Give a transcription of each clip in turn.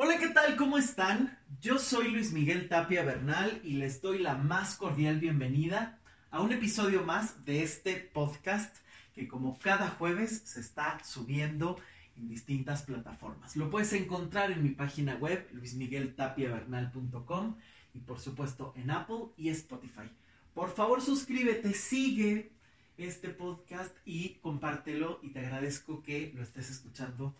Hola, ¿qué tal? ¿Cómo están? Yo soy Luis Miguel Tapia Bernal y les doy la más cordial bienvenida a un episodio más de este podcast que como cada jueves se está subiendo en distintas plataformas. Lo puedes encontrar en mi página web luismigueltapiavernal.com y por supuesto en Apple y Spotify. Por favor suscríbete, sigue este podcast y compártelo y te agradezco que lo estés escuchando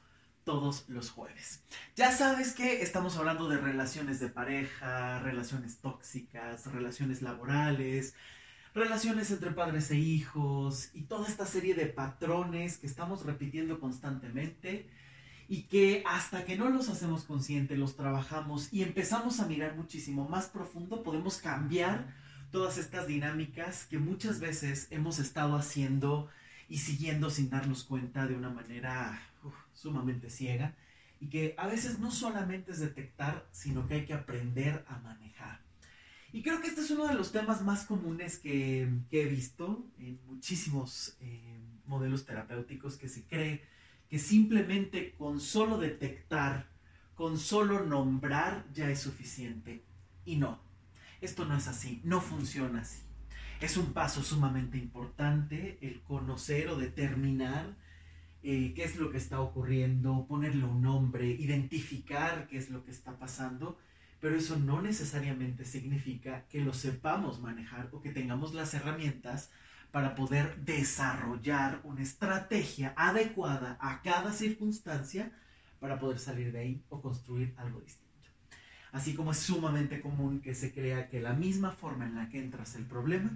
todos los jueves. Ya sabes que estamos hablando de relaciones de pareja, relaciones tóxicas, relaciones laborales, relaciones entre padres e hijos y toda esta serie de patrones que estamos repitiendo constantemente y que hasta que no los hacemos conscientes, los trabajamos y empezamos a mirar muchísimo más profundo, podemos cambiar todas estas dinámicas que muchas veces hemos estado haciendo y siguiendo sin darnos cuenta de una manera sumamente ciega y que a veces no solamente es detectar, sino que hay que aprender a manejar. Y creo que este es uno de los temas más comunes que, he visto en muchísimos eh, modelos terapéuticos que se cree que simplemente con solo detectar, con solo nombrar ya es suficiente. Y no, esto no es así, no funciona así. Es un paso sumamente importante el conocer o determinar eh, qué es lo que está ocurriendo, ponerle un nombre, identificar qué es lo que está pasando, pero eso no necesariamente significa que lo sepamos manejar o que tengamos las herramientas para poder desarrollar una estrategia adecuada a cada circunstancia para poder salir de ahí o construir algo distinto. Así como es sumamente común que se crea que la misma forma en la que entras el problema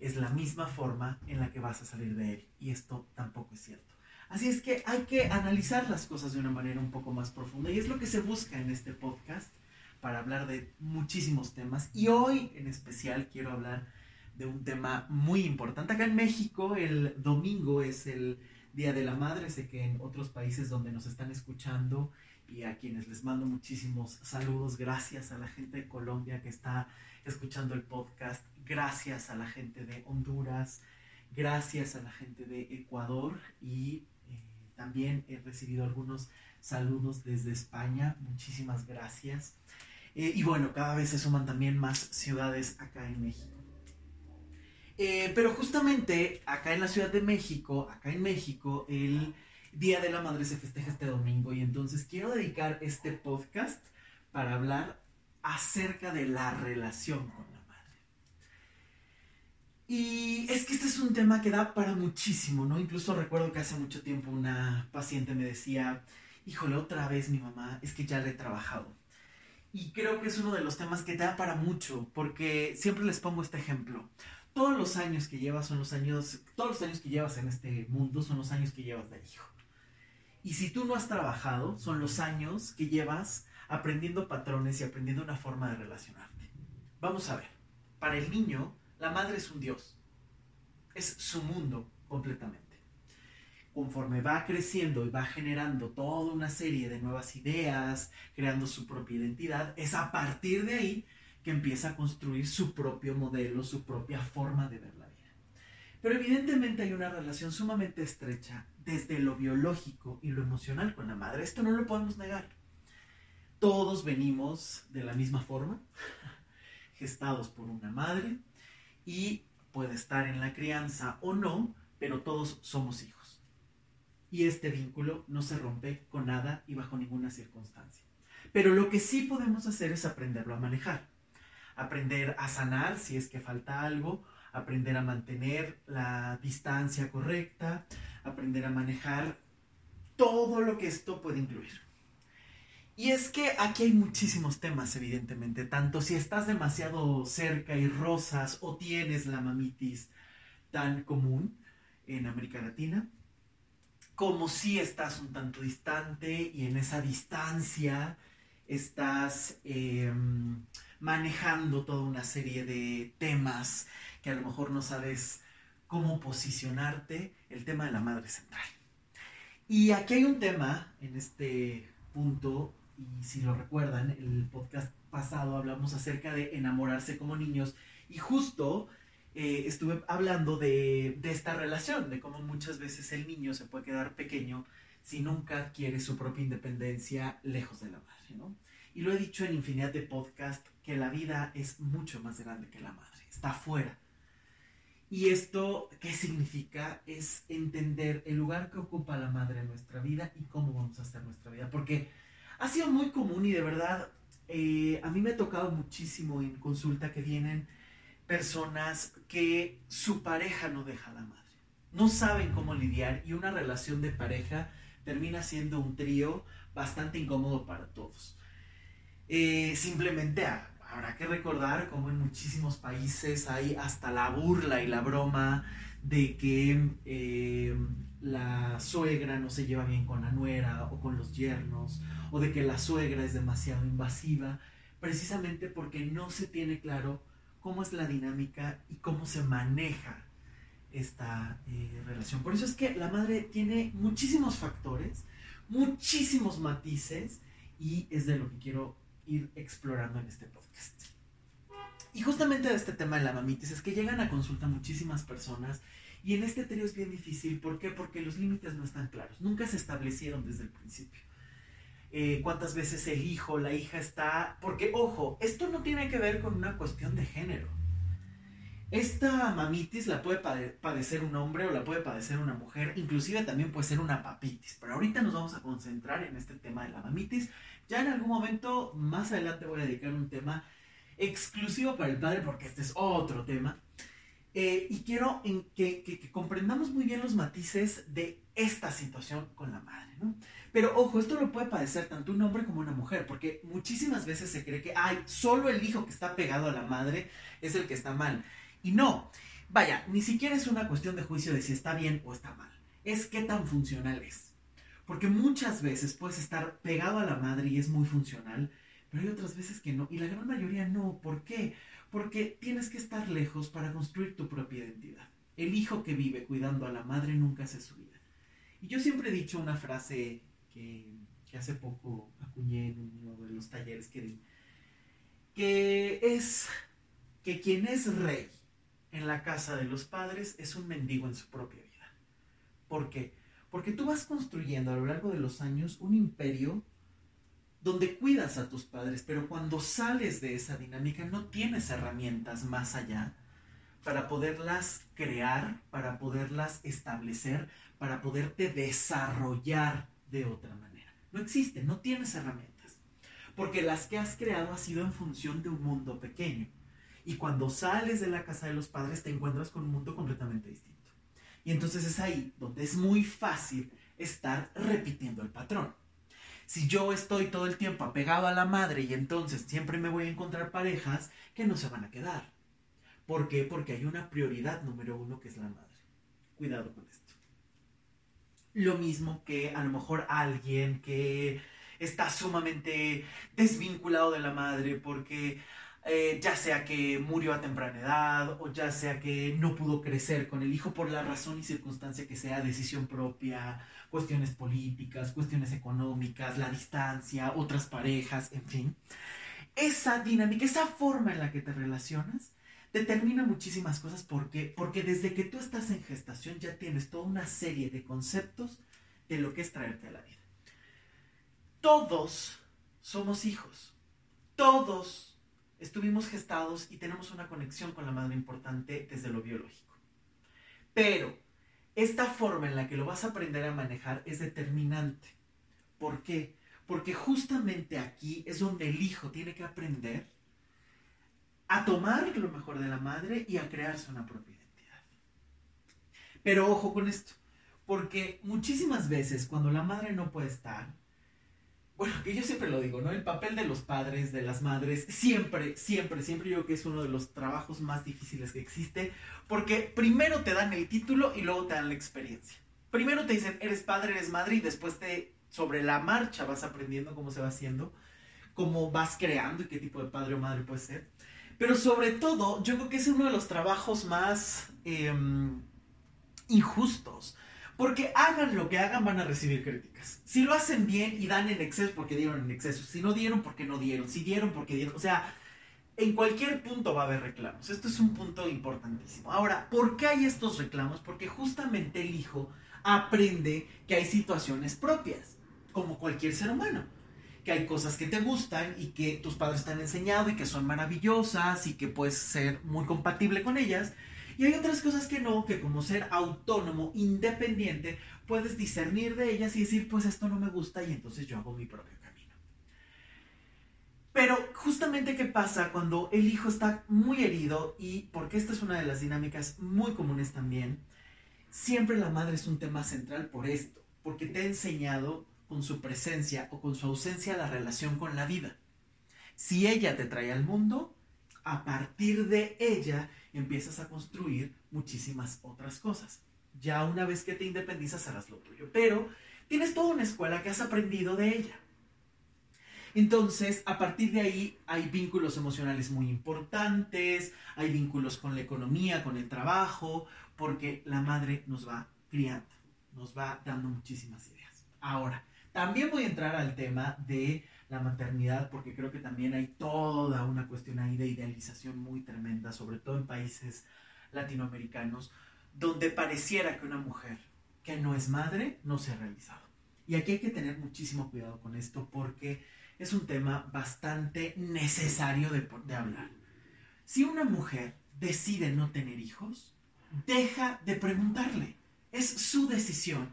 es la misma forma en la que vas a salir de él. Y esto tampoco es cierto. Así es que hay que analizar las cosas de una manera un poco más profunda. Y es lo que se busca en este podcast para hablar de muchísimos temas. Y hoy en especial quiero hablar de un tema muy importante. Acá en México el domingo es el Día de la Madre. Sé que en otros países donde nos están escuchando y a quienes les mando muchísimos saludos. Gracias a la gente de Colombia que está escuchando el podcast. Gracias a la gente de Honduras. Gracias a la gente de Ecuador y también he recibido algunos saludos desde España. Muchísimas gracias. Eh, y bueno, cada vez se suman también más ciudades acá en México. Eh, pero justamente acá en la Ciudad de México, acá en México, el Día de la Madre se festeja este domingo y entonces quiero dedicar este podcast para hablar acerca de la relación con. Y es que este es un tema que da para muchísimo, ¿no? Incluso recuerdo que hace mucho tiempo una paciente me decía, híjole, otra vez mi mamá, es que ya le he trabajado. Y creo que es uno de los temas que da para mucho, porque siempre les pongo este ejemplo. Todos los años que llevas son los años, todos los años que llevas en este mundo son los años que llevas de hijo. Y si tú no has trabajado, son los años que llevas aprendiendo patrones y aprendiendo una forma de relacionarte. Vamos a ver, para el niño, la madre es un dios. Es su mundo completamente. Conforme va creciendo y va generando toda una serie de nuevas ideas, creando su propia identidad, es a partir de ahí que empieza a construir su propio modelo, su propia forma de ver la vida. Pero evidentemente hay una relación sumamente estrecha desde lo biológico y lo emocional con la madre. Esto no lo podemos negar. Todos venimos de la misma forma, gestados por una madre, y puede estar en la crianza o no, pero todos somos hijos. Y este vínculo no se rompe con nada y bajo ninguna circunstancia. Pero lo que sí podemos hacer es aprenderlo a manejar. Aprender a sanar si es que falta algo, aprender a mantener la distancia correcta, aprender a manejar todo lo que esto puede incluir. Y es que aquí hay muchísimos temas, evidentemente, tanto si estás demasiado cerca y rosas o tienes la mamitis tan común en América Latina, como si estás un tanto distante y en esa distancia estás em, manejando toda una serie de temas que a lo mejor no sabes cómo posicionarte, el tema de la madre central. Y aquí hay un tema en este punto, y si lo recuerdan, el podcast pasado hablamos acerca de enamorarse como niños, y justo eh, estuve hablando de, de esta relación, de cómo muchas veces el niño se puede quedar pequeño si nunca quiere su propia independencia lejos de la madre. Y lo he dicho en infinidad de podcasts, que la vida es mucho más grande que la madre, está afuera. Y esto, ¿qué significa? Es entender el lugar que ocupa la madre en nuestra vida y cómo vamos a hacer nuestra vida. Porque ha sido muy común y de verdad, eh, a mí me ha tocado muchísimo en consulta que vienen personas que su pareja no deja a la madre. No saben cómo lidiar y una relación de pareja termina siendo un trío bastante incómodo para todos. Eh, simplemente habrá que recordar cómo en muchísimos países hay hasta la burla y la broma de que eh, la suegra no se lleva bien con la nuera o con los yernos, o de que la suegra es demasiado invasiva, precisamente porque no se tiene claro cómo es la dinámica y cómo se maneja esta eh, relación. Por eso es que la madre tiene muchísimos factores, muchísimos matices y es de lo que quiero ir explorando en este podcast. Y justamente de este tema de la mamitis es que llegan a consulta muchísimas personas y en este trío es bien difícil. ¿Por qué? Porque los límites no están claros, nunca se establecieron desde el principio. Eh, cuántas veces el hijo, la hija está... Porque, ojo, esto no tiene que ver con una cuestión de género. Esta mamitis la puede padecer un hombre o la puede padecer una mujer, inclusive también puede ser una papitis, pero ahorita nos vamos a concentrar en este tema de la mamitis. Ya en algún momento, más adelante voy a dedicar un tema exclusivo para el padre porque este es otro tema. Eh, y quiero que, comprendamos muy bien los matices de esta situación con la madre, ¿no? Pero ojo, esto lo puede padecer tanto un hombre como una mujer, porque muchísimas veces se cree que, ay, solo el hijo que está pegado a la madre es el que está mal. Y no, vaya, ni siquiera es una cuestión de juicio de si está bien o está mal, es qué tan funcional es. Porque muchas veces puedes estar pegado a la madre y es muy funcional, pero hay otras veces que no, y la gran mayoría no. ¿Por qué? Porque tienes que estar lejos para construir tu propia identidad. El hijo que vive cuidando a la madre nunca hace su vida. Y yo siempre he dicho una frase que, hace poco acuñé en uno de los talleres que di, que es que quien es rey en la casa de los padres es un mendigo en su propia vida. ¿Por qué? Porque tú vas construyendo a lo largo de los años un imperio donde cuidas a tus padres, pero cuando sales de esa dinámica no tienes herramientas más allá para poderlas crear, para poderlas establecer, para poderte desarrollar de otra manera. No existe, no tienes herramientas, porque las que has creado ha sido en función de un mundo pequeño. Y cuando sales de la casa de los padres te encuentras con un mundo completamente distinto. Y entonces es ahí donde es muy fácil estar repitiendo el patrón. Si yo estoy todo el tiempo apegado a la madre y entonces siempre me voy a encontrar parejas que no se van a quedar. ¿Por qué? Porque hay una prioridad número uno que es la madre. Cuidado con esto. Lo mismo que a lo mejor alguien que está sumamente desvinculado de la madre porque eh, ya sea que murió a temprana edad o ya sea que no pudo crecer con el hijo por la razón y circunstancia que sea, decisión propia, cuestiones políticas, cuestiones económicas, la distancia, otras parejas, en fin. Esa dinámica, esa forma en la que te relacionas, determina muchísimas cosas. ¿Por qué? Porque desde que tú estás en gestación ya tienes toda una serie de conceptos de lo que es traerte a la vida. Todos somos hijos. Todos estuvimos gestados y tenemos una conexión con la madre importante desde lo biológico. Pero esta forma en la que lo vas a aprender a manejar es determinante. ¿Por qué? Porque justamente aquí es donde el hijo tiene que aprender a tomar lo mejor de la madre y a crearse una propia identidad. Pero ojo con esto, porque muchísimas veces cuando la madre no puede estar, bueno, que yo siempre lo digo, ¿no? El papel de los padres, de las madres, siempre, siempre, siempre yo creo que es uno de los trabajos más difíciles que existe, porque primero te dan el título y luego te dan la experiencia. Primero te dicen, eres padre, eres madre, y después te, sobre la marcha vas aprendiendo cómo se va haciendo, cómo vas creando y qué tipo de padre o madre puedes ser. Pero sobre todo, yo creo que es uno de los trabajos más em, injustos, porque hagan lo que hagan, van a recibir críticas. Si lo hacen bien y dan en exceso, porque dieron en exceso. Si no dieron, porque no dieron. Si dieron, porque dieron. O sea, en cualquier punto va a haber reclamos. Esto es un punto importantísimo. Ahora, ¿por qué hay estos reclamos? Porque justamente el hijo aprende que hay situaciones propias, como cualquier ser humano. Que hay cosas que te gustan y que tus padres te han enseñado y que son maravillosas y que puedes ser muy compatible con ellas. Y hay otras cosas que no, que como ser autónomo, independiente, puedes discernir de ellas y decir, pues esto no me gusta y entonces yo hago mi propio camino. Pero justamente qué pasa cuando el hijo está muy herido y porque esta es una de las dinámicas muy comunes también, siempre la madre es un tema central por esto, porque te ha enseñado con su presencia o con su ausencia la relación con la vida. Si ella te trae al mundo, a partir de ella empiezas a construir muchísimas otras cosas. Ya una vez que te independizas harás lo tuyo, pero tienes toda una escuela que has aprendido de ella. Entonces, a partir de ahí hay vínculos emocionales muy importantes, hay vínculos con la economía, con el trabajo, porque la madre nos va criando, nos va dando muchísimas ideas. Ahora, también voy a entrar al tema de la maternidad, porque creo que también hay toda una cuestión ahí de idealización muy tremenda, sobre todo en países latinoamericanos, donde pareciera que una mujer que no es madre no se ha realizado. Y aquí hay que tener muchísimo cuidado con esto porque es un tema bastante necesario de, de hablar. Si una mujer decide no tener hijos, deja de preguntarle. Es su decisión.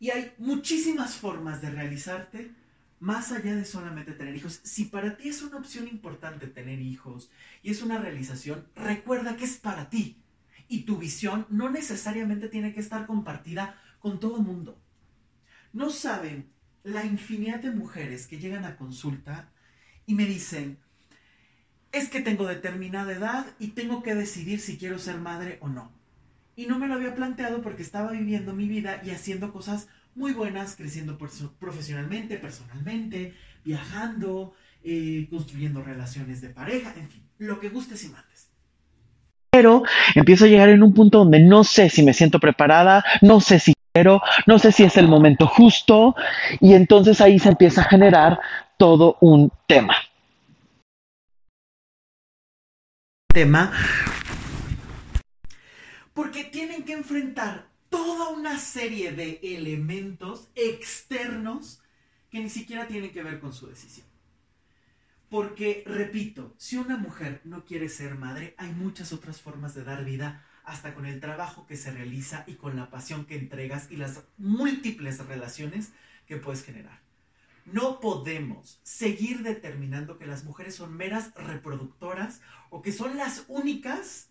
Y hay muchísimas formas de realizarte más allá de solamente tener hijos. Si para ti es una opción importante tener hijos y es una realización, recuerda que es para ti. Y tu visión no necesariamente tiene que estar compartida con todo el mundo. No saben la infinidad de mujeres que llegan a consulta y me dicen, es que tengo determinada edad y tengo que decidir si quiero ser madre o no. Y no me lo había planteado porque estaba viviendo mi vida y haciendo cosas muy buenas, creciendo profesionalmente, personalmente, viajando, eh, construyendo relaciones de pareja, en fin, lo que gustes y mandes. Pero empiezo a llegar en un punto donde no sé si me siento preparada, no sé si quiero, no sé si es el momento justo, y entonces ahí se empieza a generar todo un tema. tema porque tienen que enfrentar toda una serie de elementos externos que ni siquiera tienen que ver con su decisión. Porque, repito, si una mujer no quiere ser madre, hay muchas otras formas de dar vida, hasta con el trabajo que se realiza y con la pasión que entregas y las múltiples relaciones que puedes generar. No podemos seguir determinando que las mujeres son meras reproductoras o que son las únicas,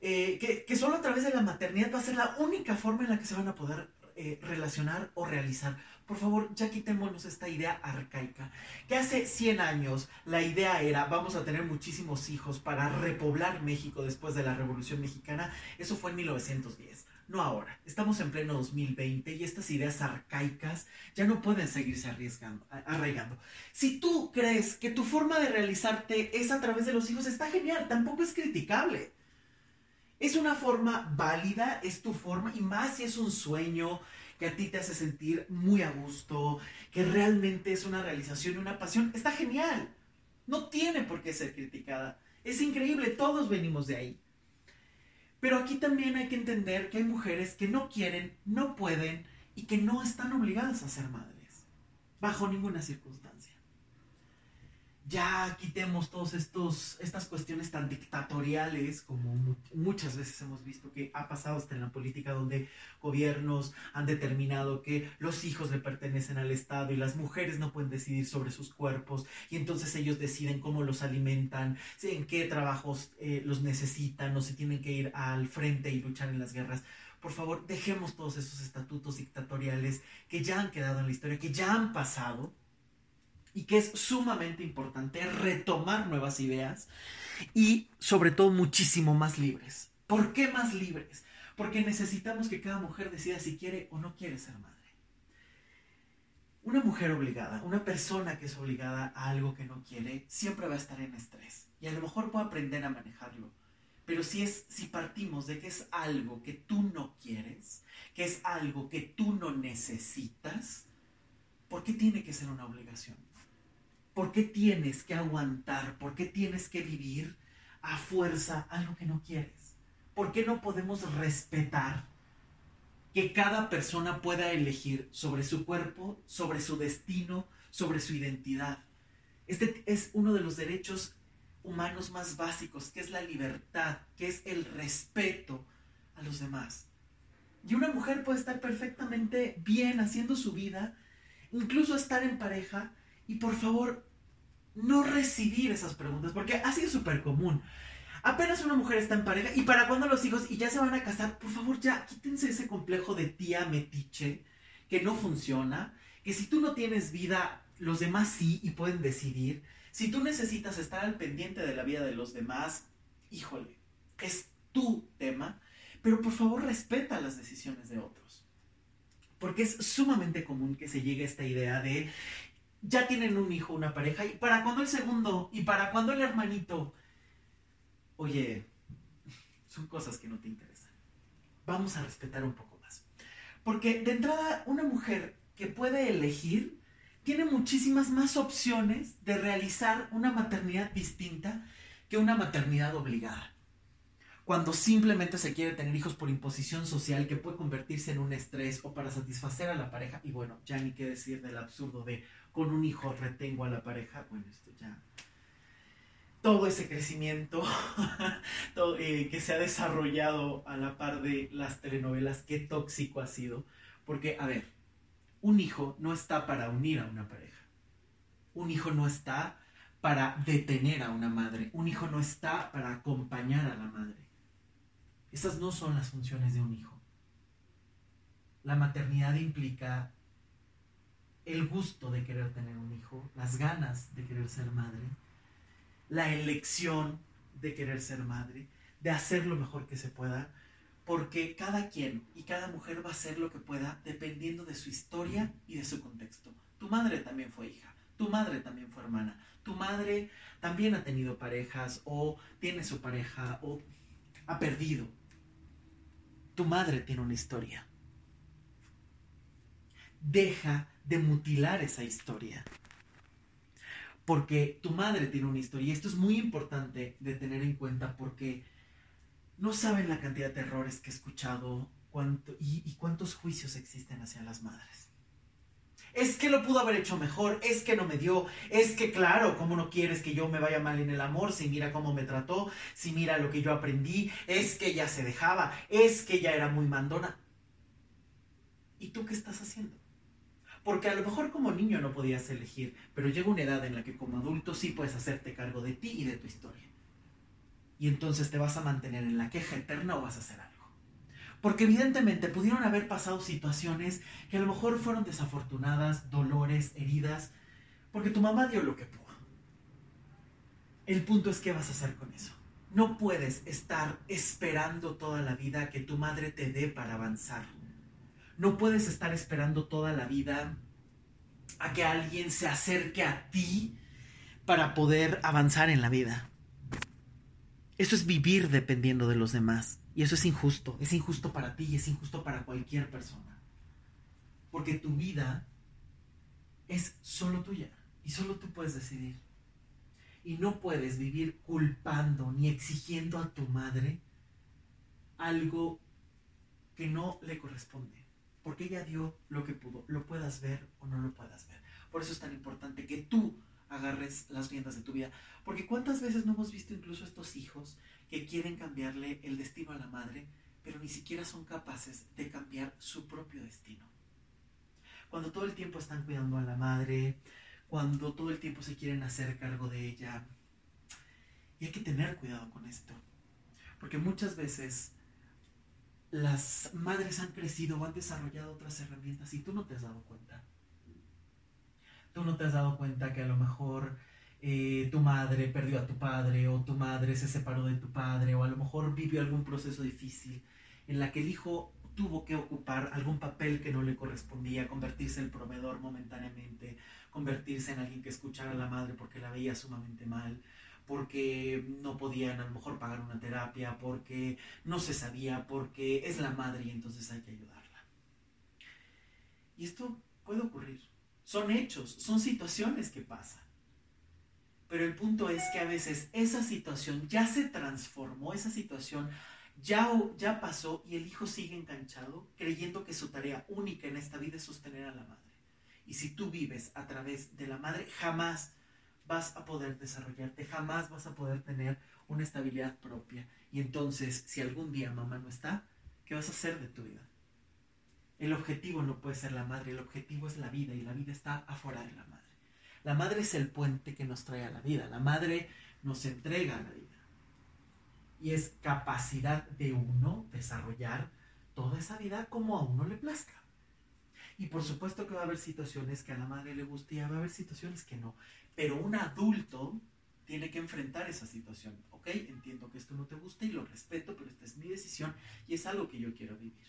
eh, que, solo a través de la maternidad va a ser la única forma en la que se van a poder eh, relacionar o realizar. Por favor, ya quitémonos esta idea arcaica, que hace 100 años la idea era vamos a tener muchísimos hijos para repoblar México después de la Revolución Mexicana. Eso fue en 1910 no ahora. Estamos en pleno 2020 y estas ideas arcaicas ya no pueden seguirse arriesgando, arraigando. Si tú crees que tu forma de realizarte es a través de los hijos, está genial, tampoco es criticable. Es una forma válida, es tu forma, y más si es un sueño que a ti te hace sentir muy a gusto, que realmente es una realización y una pasión, está genial. No tiene por qué ser criticada. Es increíble, todos venimos de ahí. Pero aquí también hay que entender que hay mujeres que no quieren, no pueden y que no están obligadas a ser madres, bajo ninguna circunstancia ya quitemos todas estas cuestiones tan dictatoriales como muchas veces hemos visto que ha pasado hasta en la política donde gobiernos han determinado que los hijos le pertenecen al Estado y las mujeres no pueden decidir sobre sus cuerpos y entonces ellos deciden cómo los alimentan, en qué trabajos eh, los necesitan o si tienen que ir al frente y luchar en las guerras. Por favor, dejemos todos esos estatutos dictatoriales que ya han quedado en la historia, que ya han pasado y que es sumamente importante retomar nuevas ideas y sobre todo muchísimo más libres. ¿Por qué más libres? Porque necesitamos que cada mujer decida si quiere o no quiere ser madre. Una mujer obligada, una persona que es obligada a algo que no quiere, siempre va a estar en estrés y a lo mejor puede aprender a manejarlo. Pero si es si partimos de que es algo que tú no quieres, que es algo que tú no necesitas, ¿por qué tiene que ser una obligación? ¿Por qué tienes que aguantar? ¿Por qué tienes que vivir a fuerza algo que no quieres? ¿Por qué no podemos respetar que cada persona pueda elegir sobre su cuerpo, sobre su destino, sobre su identidad. Este es uno de los derechos humanos más básicos, que es la libertad, que es el respeto a los demás. Y una mujer puede estar perfectamente bien haciendo su vida, incluso estar en pareja, y por favor, no recibir esas preguntas, porque ha sido súper común. Apenas una mujer está en pareja, y para cuando los hijos, y ya se van a casar, por favor, ya quítense ese complejo de tía metiche, que no funciona, que si tú no tienes vida, los demás sí, y pueden decidir. Si tú necesitas estar al pendiente de la vida de los demás, híjole, es tu tema, pero por favor respeta las decisiones de otros. Porque es sumamente común que se llegue a esta idea de ya tienen un hijo, una pareja, y para cuando el segundo, y para cuando el hermanito. Oye, son cosas que no te interesan. Vamos a respetar un poco más. Porque de entrada, una mujer que puede elegir tiene muchísimas más opciones de realizar una maternidad distinta que una maternidad obligada. Cuando simplemente se quiere tener hijos por imposición social que puede convertirse en un estrés o para satisfacer a la pareja, y bueno, ya ni qué decir del absurdo de con un hijo retengo a la pareja, bueno, esto ya... Todo ese crecimiento eh, que se ha desarrollado a la par de las telenovelas, qué tóxico ha sido. Porque, a ver, un hijo no está para unir a una pareja. Un hijo no está para detener a una madre. Un hijo no está para acompañar a la madre. Esas no son las funciones de un hijo. La maternidad implica el gusto de querer tener un hijo, las ganas de querer ser madre, la elección de querer ser madre, de hacer lo mejor que se pueda, porque cada quien y cada mujer va a hacer lo que pueda dependiendo de su historia y de su contexto. Tu madre también fue hija, tu madre también fue hermana, tu madre también ha tenido parejas o tiene su pareja o ha perdido. Tu madre tiene una historia. Deja de mutilar esa historia. Porque tu madre tiene una historia. Y esto es muy importante de tener en cuenta porque no saben la cantidad de errores que he escuchado cuánto, y, y cuántos juicios existen hacia las madres. Es que lo pudo haber hecho mejor, es que no me dio, es que claro, ¿cómo no quieres que yo me vaya mal en el amor? Si mira cómo me trató, si mira lo que yo aprendí, es que ella se dejaba, es que ella era muy mandona. ¿Y tú qué estás haciendo? Porque a lo mejor como niño no podías elegir, pero llega una edad en la que como adulto sí puedes hacerte cargo de ti y de tu historia. Y entonces te vas a mantener en la queja eterna o vas a hacer algo. Porque evidentemente pudieron haber pasado situaciones que a lo mejor fueron desafortunadas, dolores, heridas, porque tu mamá dio lo que pudo. El punto es qué vas a hacer con eso. No puedes estar esperando toda la vida que tu madre te dé para avanzar no puedes estar esperando toda la vida a que alguien se acerque a ti para poder avanzar en la vida. Eso es vivir dependiendo de los demás. Y eso es injusto. Es injusto para ti y es injusto para cualquier persona. Porque tu vida es solo tuya y solo tú puedes decidir. Y no puedes vivir culpando ni exigiendo a tu madre algo que no le corresponde porque ella dio lo que pudo, lo puedas ver o no lo puedas ver. Por eso es tan importante que tú agarres las riendas de tu vida. Porque cuántas veces no hemos visto incluso estos hijos que quieren cambiarle el destino a la madre, pero ni siquiera son capaces de cambiar su propio destino. Cuando todo el tiempo están cuidando a la madre, cuando todo el tiempo se quieren hacer cargo de ella. Y hay que tener cuidado con esto. Porque muchas veces las madres han crecido o han desarrollado otras herramientas y tú no te has dado cuenta. Tú no te has dado cuenta que a lo mejor eh, tu madre perdió a tu padre o tu madre se separó de tu padre o a lo mejor vivió algún proceso difícil en la que el hijo tuvo que ocupar algún papel que no le correspondía, convertirse en proveedor momentáneamente, convertirse en alguien que escuchara a la madre porque la veía sumamente mal, porque no podían a lo mejor pagar una terapia, porque no se sabía, porque es la madre y entonces hay que ayudarla. Y esto puede ocurrir. Son hechos, son situaciones que pasan. Pero el punto es que a veces esa situación ya se transformó, esa situación ya, ya pasó y el hijo sigue enganchado, creyendo que su tarea única en esta vida es sostener a la madre. Y si tú vives a través de la madre, jamás vas a poder desarrollarte, jamás vas a poder tener una estabilidad propia. Y entonces, si algún día mamá no está, ¿qué vas a hacer de tu vida? El objetivo no puede ser la madre, el objetivo es la vida y la vida está afuera de la madre. La madre es el puente que nos trae a la vida, la madre nos entrega a la vida y es capacidad de uno desarrollar toda esa vida como a uno le plazca. Y por supuesto que va a haber situaciones que a la madre le guste y va a haber situaciones que no. Pero un adulto tiene que enfrentar esa situación. Ok, entiendo que esto no te gusta y lo respeto, pero esta es mi decisión y es algo que yo quiero vivir.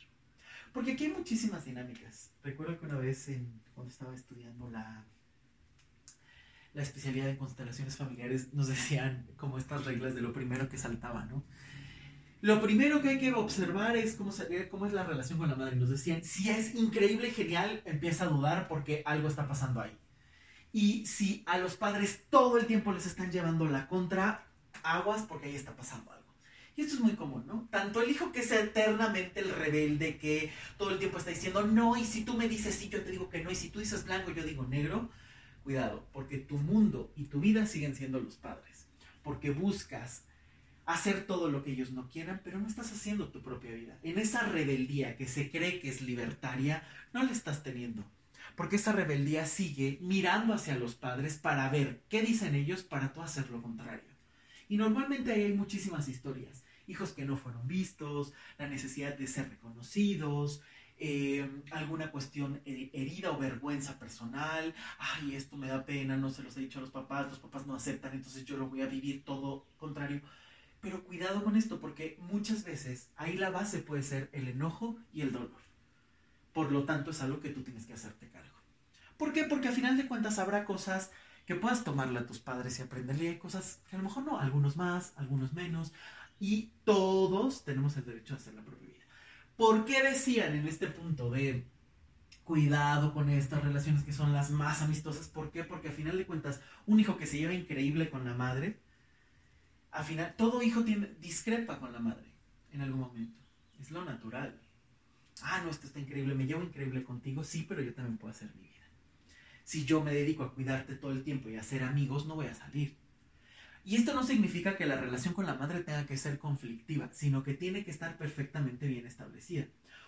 Porque aquí hay muchísimas dinámicas. Recuerdo que una vez cuando estaba estudiando la, la especialidad de constelaciones familiares nos decían como estas reglas de lo primero que saltaba, ¿no? Lo primero que hay que observar es cómo, cómo es la relación con la madre. Nos decían, si es increíble, genial, empieza a dudar porque algo está pasando ahí. Y si a los padres todo el tiempo les están llevando la contra, aguas porque ahí está pasando algo. Y esto es muy común, ¿no? Tanto el hijo que es eternamente el rebelde, que todo el tiempo está diciendo no, y si tú me dices sí, yo te digo que no, y si tú dices blanco, yo digo negro, Cuidado, porque tu mundo y tu vida siguen siendo los padres. Porque buscas hacer todo lo que ellos no quieran, pero no estás haciendo tu propia vida. En esa rebeldía que se cree que es libertaria, no la estás teniendo. Porque esa rebeldía sigue mirando hacia los padres para ver qué dicen ellos para tú hacer lo contrario. Y normalmente ahí hay muchísimas historias. Hijos que no fueron vistos, la necesidad de ser reconocidos, eh, alguna cuestión herida o vergüenza personal, ay, esto me da pena, no se los he dicho a los papás, los papás no aceptan, entonces yo lo voy a vivir todo contrario. Pero cuidado con esto, porque muchas veces ahí la base puede ser el enojo y el dolor. Por lo tanto, es algo que tú tienes que hacerte cargo. ¿Por qué? Porque al final de cuentas habrá cosas que puedas tomarle a tus padres y aprenderle. Hay cosas que a lo mejor no, algunos más, algunos menos. Y todos tenemos el derecho a hacer la propia ¿Por qué decían en este punto de cuidado con estas relaciones que son las más amistosas? ¿Por qué? Porque al final de cuentas, un hijo que se lleva increíble con la madre, al final, todo hijo tiene, discrepa con la madre en algún momento. Es lo natural. Ah, no, esto está increíble, me llevo increíble contigo, sí, pero yo también puedo hacer mi vida. Si yo me dedico a cuidarte todo el tiempo y a ser amigos, no voy a salir. Y esto no significa que la relación con la madre tenga que ser conflictiva, sino que tiene que estar perfectamente bien establecida.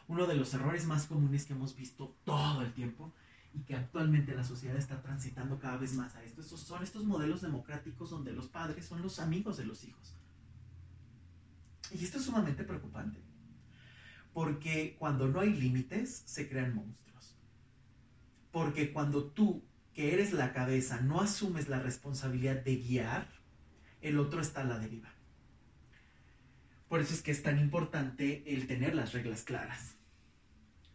Uno de los errores más comunes que hemos visto todo el tiempo y que actualmente la sociedad está transitando cada vez más a esto, son estos modelos democráticos donde los padres son los amigos de los hijos. Y esto es sumamente preocupante, porque cuando no hay límites se crean monstruos. Porque cuando tú, que eres la cabeza, no asumes la responsabilidad de guiar, el otro está a la deriva. Por eso es que es tan importante el tener las reglas claras.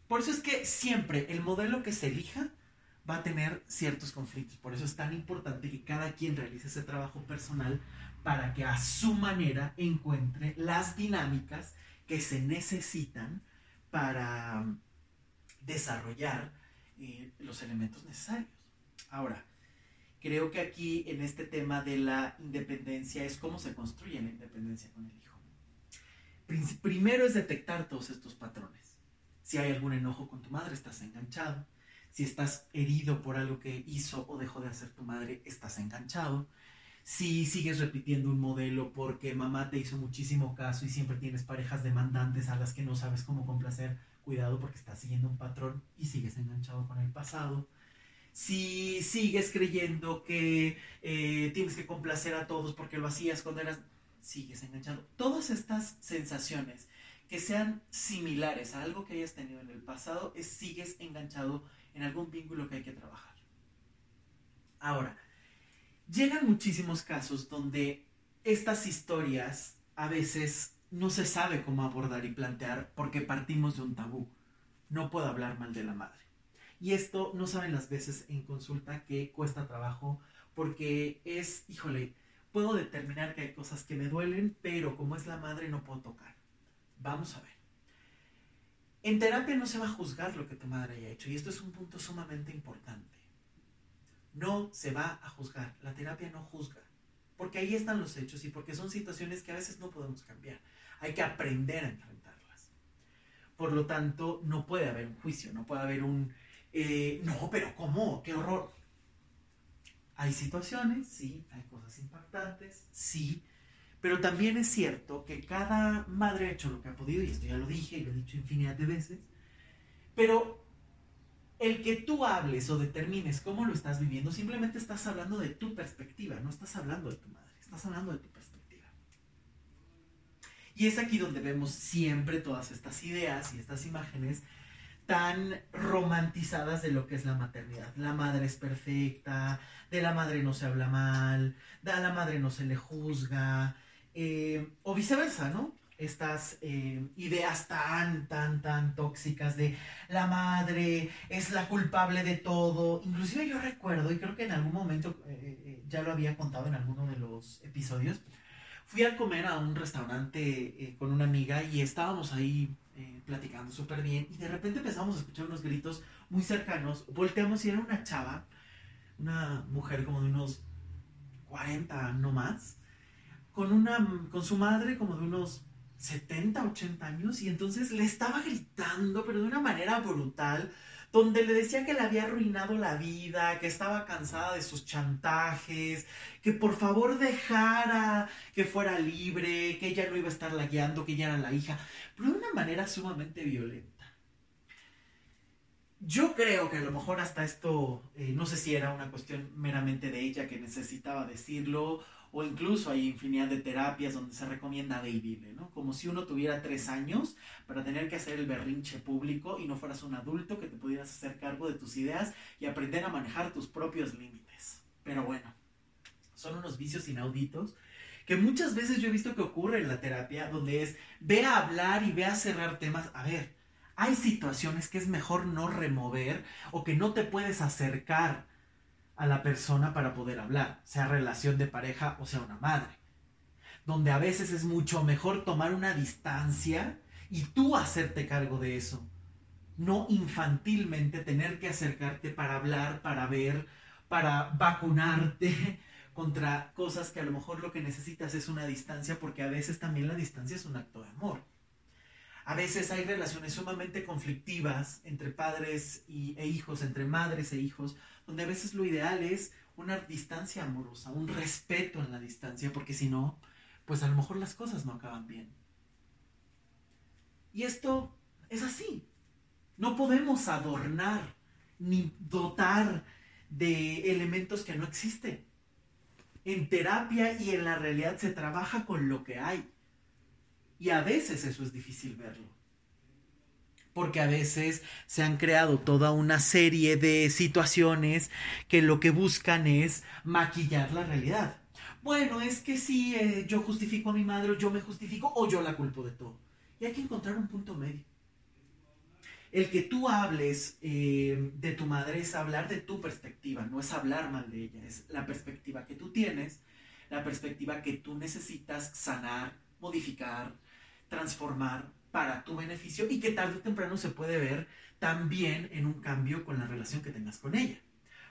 Por eso es que siempre el modelo que se elija va a tener ciertos conflictos. Por eso es tan importante que cada quien realice ese trabajo personal para que a su manera encuentre las dinámicas que se necesitan para desarrollar eh, los elementos necesarios. Ahora, creo que aquí en este tema de la independencia es cómo se construye la independencia con el hijo. Primero es detectar todos estos patrones. Si hay algún enojo con tu madre, estás enganchado. Si estás herido por algo que hizo o dejó de hacer tu madre, estás enganchado. Si sigues repitiendo un modelo porque mamá te hizo muchísimo caso y siempre tienes parejas demandantes a las que no sabes cómo complacer, cuidado porque estás siguiendo un patrón y sigues enganchado con el pasado si sigues creyendo que eh, tienes que complacer a todos porque lo hacías cuando eras, sigues enganchado. Todas estas sensaciones que sean similares a algo que hayas tenido en el pasado, es, sigues enganchado en algún vínculo que hay que trabajar. Ahora, llegan muchísimos casos donde estas historias a veces no se sabe cómo abordar y plantear porque partimos de un tabú. No puedo hablar mal de la madre. Y esto no saben las veces en consulta que cuesta trabajo porque es, híjole, puedo determinar que hay cosas que me duelen, pero como es la madre no puedo tocar. Vamos a ver. En terapia no se va a juzgar lo que tu madre haya hecho y esto es un punto sumamente importante. No se va a juzgar. La terapia no juzga. porque ahí están los hechos y porque son situaciones que a veces no podemos cambiar. Hay que aprender a enfrentarlas. Por lo tanto, no puede haber un juicio, no puede haber un, eh, no, pero ¿cómo? ¡Qué horror! Hay situaciones, sí, hay cosas impactantes, sí, pero también es cierto que cada madre ha hecho lo que ha podido, y esto ya lo dije y lo he dicho infinidad de veces, pero el que tú hables o determines cómo lo estás viviendo, simplemente estás hablando de tu perspectiva, no estás hablando de tu madre, estás hablando de tu perspectiva. Y es aquí donde vemos siempre todas estas ideas y estas imágenes tan romantizadas de lo que es la maternidad. La madre es perfecta, de la madre no se habla mal, de a la madre no se le juzga, eh, o viceversa, ¿no? Estas eh, ideas tan, tan, tan tóxicas de la madre es la culpable de todo. Inclusive yo recuerdo, y creo que en algún momento eh, ya lo había contado en alguno de los episodios, fui a comer a un restaurante con una amiga y estábamos ahí platicando súper bien y de repente empezamos a escuchar unos gritos muy cercanos. Volteamos y era una chava, una mujer como de unos 40 no más, con, una, con su madre como de unos 70, 80 años y entonces le estaba gritando, pero de una manera brutal, donde le decía que le había arruinado la vida, que estaba cansada de sus chantajes, que por favor dejara que fuera libre, que ella no iba a estarla guiando, que ella era la hija, pero de una manera sumamente violenta. Yo creo que a lo mejor hasta esto, eh, no sé si era una cuestión meramente de ella que necesitaba decirlo o incluso hay infinidad de terapias donde se recomienda baby, ¿no? Como si uno tuviera tres años para tener que hacer el berrinche público y no fueras un adulto que te pudieras hacer cargo de tus ideas y aprender a manejar tus propios límites. Pero bueno, son unos vicios inauditos que muchas veces yo he visto que ocurre en la terapia, donde es ve a hablar y ve a cerrar temas. A ver, hay situaciones que es mejor no remover o que no te puedes acercar a la persona para poder hablar, sea relación de pareja o sea una madre. Donde a veces es mucho mejor tomar una distancia y tú hacerte cargo de eso. No infantilmente tener que acercarte para hablar, para ver, para vacunarte contra cosas que a lo mejor lo que necesitas es una distancia, porque a veces también la distancia es un acto de amor. A veces hay relaciones sumamente conflictivas entre padres e hijos, entre madres e hijos, donde a veces lo ideal es una distancia amorosa, un respeto en la distancia, porque si no, pues a lo mejor las cosas no acaban bien. Y esto es así. No podemos adornar ni dotar de elementos que no existen. En terapia y en la realidad se trabaja con lo que hay. Y a veces eso es difícil verlo. Porque a veces se han creado toda una serie de situaciones que lo que buscan es maquillar la realidad. Bueno, es que si eh, yo justifico a mi madre, o yo me justifico, o yo la culpo de todo. Y hay que encontrar un punto medio. El que tú hables eh, de tu madre es hablar de tu perspectiva, no es hablar mal de ella, es la perspectiva que tú tienes, la perspectiva que tú necesitas sanar, modificar, transformar para tu beneficio y que tarde o temprano se puede ver también en un cambio con la relación que tengas con ella.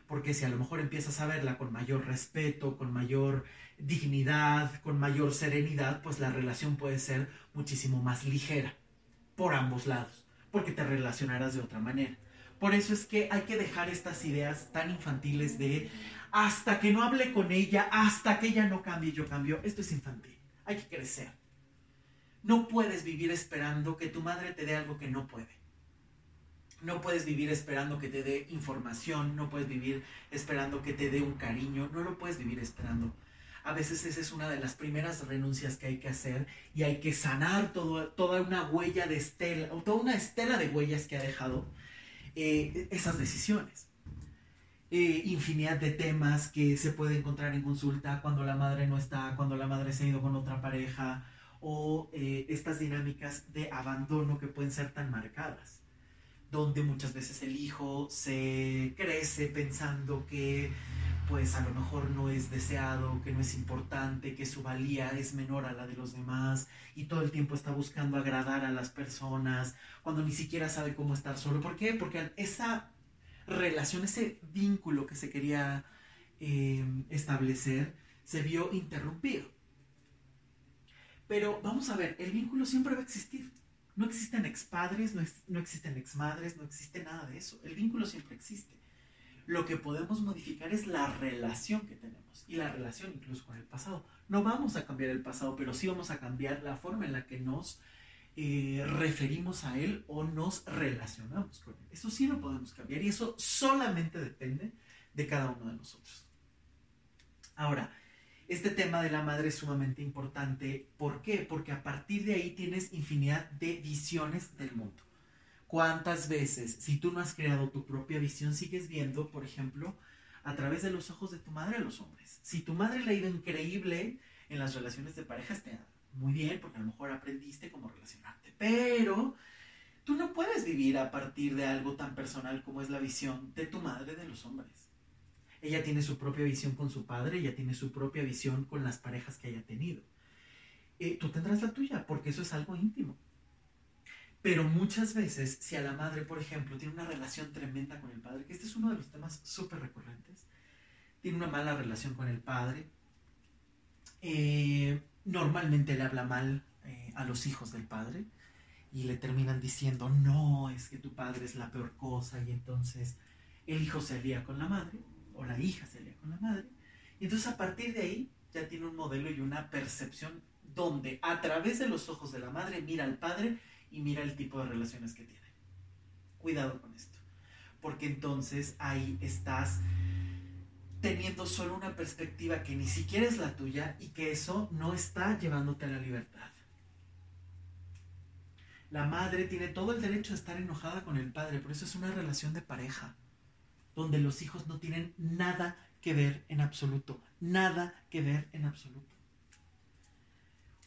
Porque si a lo mejor empiezas a verla con mayor respeto, con mayor dignidad, con mayor serenidad, pues la relación puede ser muchísimo más ligera por ambos lados, porque te relacionarás de otra manera. Por eso es que hay que dejar estas ideas tan infantiles de hasta que no hable con ella, hasta que ella no cambie, yo cambio. Esto es infantil. Hay que crecer. No puedes vivir esperando que tu madre te dé algo que no puede. No puedes vivir esperando que te dé información, no puedes vivir esperando que te dé un cariño, no lo puedes vivir esperando. A veces esa es una de las primeras renuncias que hay que hacer y hay que sanar toda una huella de estela, o toda una estela de huellas que ha dejado eh, esas decisiones. Eh, infinidad de temas que se puede encontrar en consulta cuando la madre no está, cuando la madre se ha ido con otra pareja, o eh, estas dinámicas de abandono que pueden ser tan marcadas, donde muchas veces el hijo se crece pensando que pues a lo mejor no es deseado, que no es importante, que su valía es menor a la de los demás y todo el tiempo está buscando agradar a las personas cuando ni siquiera sabe cómo estar solo. ¿Por qué? Porque esa relación, ese vínculo que se quería eh, establecer, se vio interrumpido. Pero vamos a ver, el vínculo siempre va a existir. No existen expadres, no, no existen exmadres, no existe nada de eso. El vínculo siempre existe. Lo que podemos modificar es la relación que tenemos y la relación incluso con el pasado. No vamos a cambiar el pasado, pero sí vamos a cambiar la forma en la que nos eh, referimos a él o nos relacionamos con él. Eso sí lo podemos cambiar y eso solamente depende de cada uno de nosotros. Ahora, este tema de la madre es sumamente importante. ¿Por qué? Porque a partir de ahí tienes infinidad de visiones del mundo. ¿Cuántas veces, si tú no has creado tu propia visión, sigues viendo, por ejemplo, a través de los ojos de tu madre a los hombres? Si tu madre le ha ido increíble en las relaciones de pareja, está muy bien, porque a lo mejor aprendiste cómo relacionarte. Pero tú no puedes vivir a partir de algo tan personal como es la visión de tu madre de los hombres. Ella tiene su propia visión con su padre, ella tiene su propia visión con las parejas que haya tenido. Eh, tú tendrás la tuya, porque eso es algo íntimo. Pero muchas veces, si a la madre, por ejemplo, tiene una relación tremenda con el padre, que este es uno de los temas súper recurrentes, tiene una mala relación con el padre, eh, normalmente le habla mal eh, a los hijos del padre y le terminan diciendo, no, es que tu padre es la peor cosa y entonces el hijo se alía con la madre o la hija se alía con la madre. Y entonces a partir de ahí ya tiene un modelo y una percepción donde a través de los ojos de la madre mira al padre y mira el tipo de relaciones que tiene. Cuidado con esto, porque entonces ahí estás teniendo solo una perspectiva que ni siquiera es la tuya y que eso no está llevándote a la libertad. La madre tiene todo el derecho de estar enojada con el padre, por eso es una relación de pareja donde los hijos no tienen nada que ver en absoluto, nada que ver en absoluto.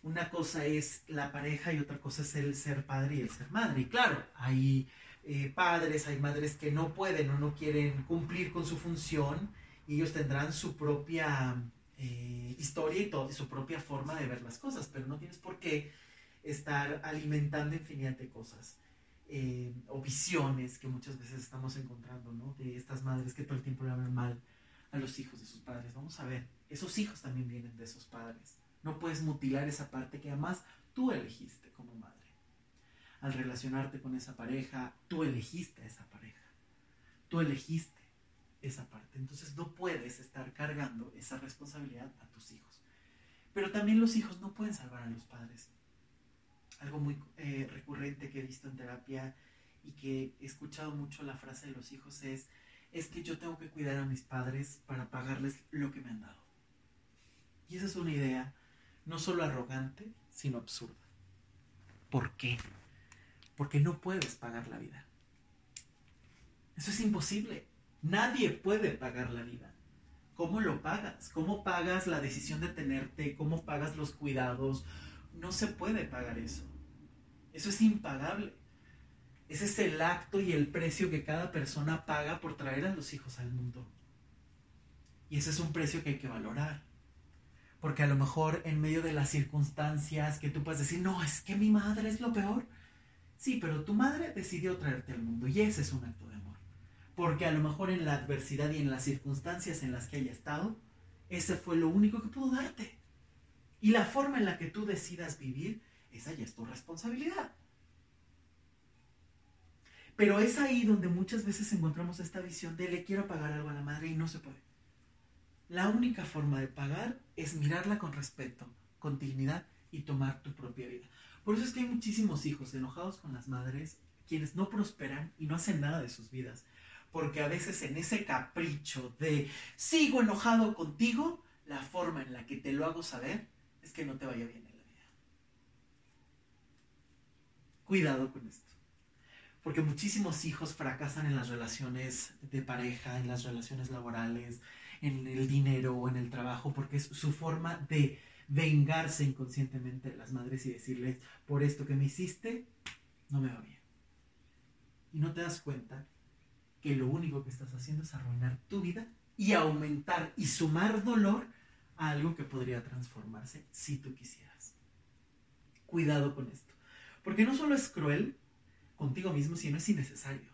Una cosa es la pareja y otra cosa es el ser padre y el ser madre. Y claro, hay eh, padres, hay madres que no pueden o no quieren cumplir con su función y ellos tendrán su propia eh, historia y, todo, y su propia forma de ver las cosas, pero no tienes por qué estar alimentando infinidad de cosas. Eh, o visiones que muchas veces estamos encontrando, ¿no? De estas madres que todo el tiempo le hablan mal a los hijos de sus padres. Vamos a ver, esos hijos también vienen de esos padres. No puedes mutilar esa parte que además tú elegiste como madre. Al relacionarte con esa pareja, tú elegiste esa pareja. Tú elegiste esa parte. Entonces no puedes estar cargando esa responsabilidad a tus hijos. Pero también los hijos no pueden salvar a los padres algo muy eh, recurrente que he visto en terapia y que he escuchado mucho la frase de los hijos es, es que yo tengo que cuidar a mis padres para pagarles lo que me han dado. Y esa es una idea no solo arrogante, sino absurda. ¿Por qué? Porque no puedes pagar la vida. Eso es imposible. Nadie puede pagar la vida. ¿Cómo lo pagas? ¿Cómo pagas la decisión de tenerte? ¿Cómo pagas los cuidados? No se puede pagar eso. Eso es impagable. Ese es el acto y el precio que cada persona paga por traer a los hijos al mundo. Y ese es un precio que hay que valorar. Porque a lo mejor en medio de las circunstancias que tú puedes decir, no, es que mi madre es lo peor. Sí, pero tu madre decidió traerte al mundo y ese es un acto de amor. Porque a lo mejor en la adversidad y en las circunstancias en las que haya estado, ese fue lo único que pudo darte. Y la forma en la que tú decidas vivir esa ya es tu responsabilidad. Pero es ahí donde muchas veces encontramos esta visión de le quiero pagar algo a la madre y no se puede. La única forma de pagar es mirarla con respeto, con dignidad y tomar tu propia vida. Por eso es que hay muchísimos hijos enojados con las madres, quienes no prosperan y no hacen nada de sus vidas. Porque a veces en ese capricho de sigo enojado contigo, la forma en la que te lo hago saber es que no te vaya bien. Cuidado con esto. Porque muchísimos hijos fracasan en las relaciones de pareja, en las relaciones laborales, en el dinero o en el trabajo, porque es su forma de vengarse inconscientemente de las madres y decirles, por esto que me hiciste, no me va bien. Y no te das cuenta que lo único que estás haciendo es arruinar tu vida y aumentar y sumar dolor a algo que podría transformarse si tú quisieras. Cuidado con esto. Porque no solo es cruel contigo mismo, sino es innecesario.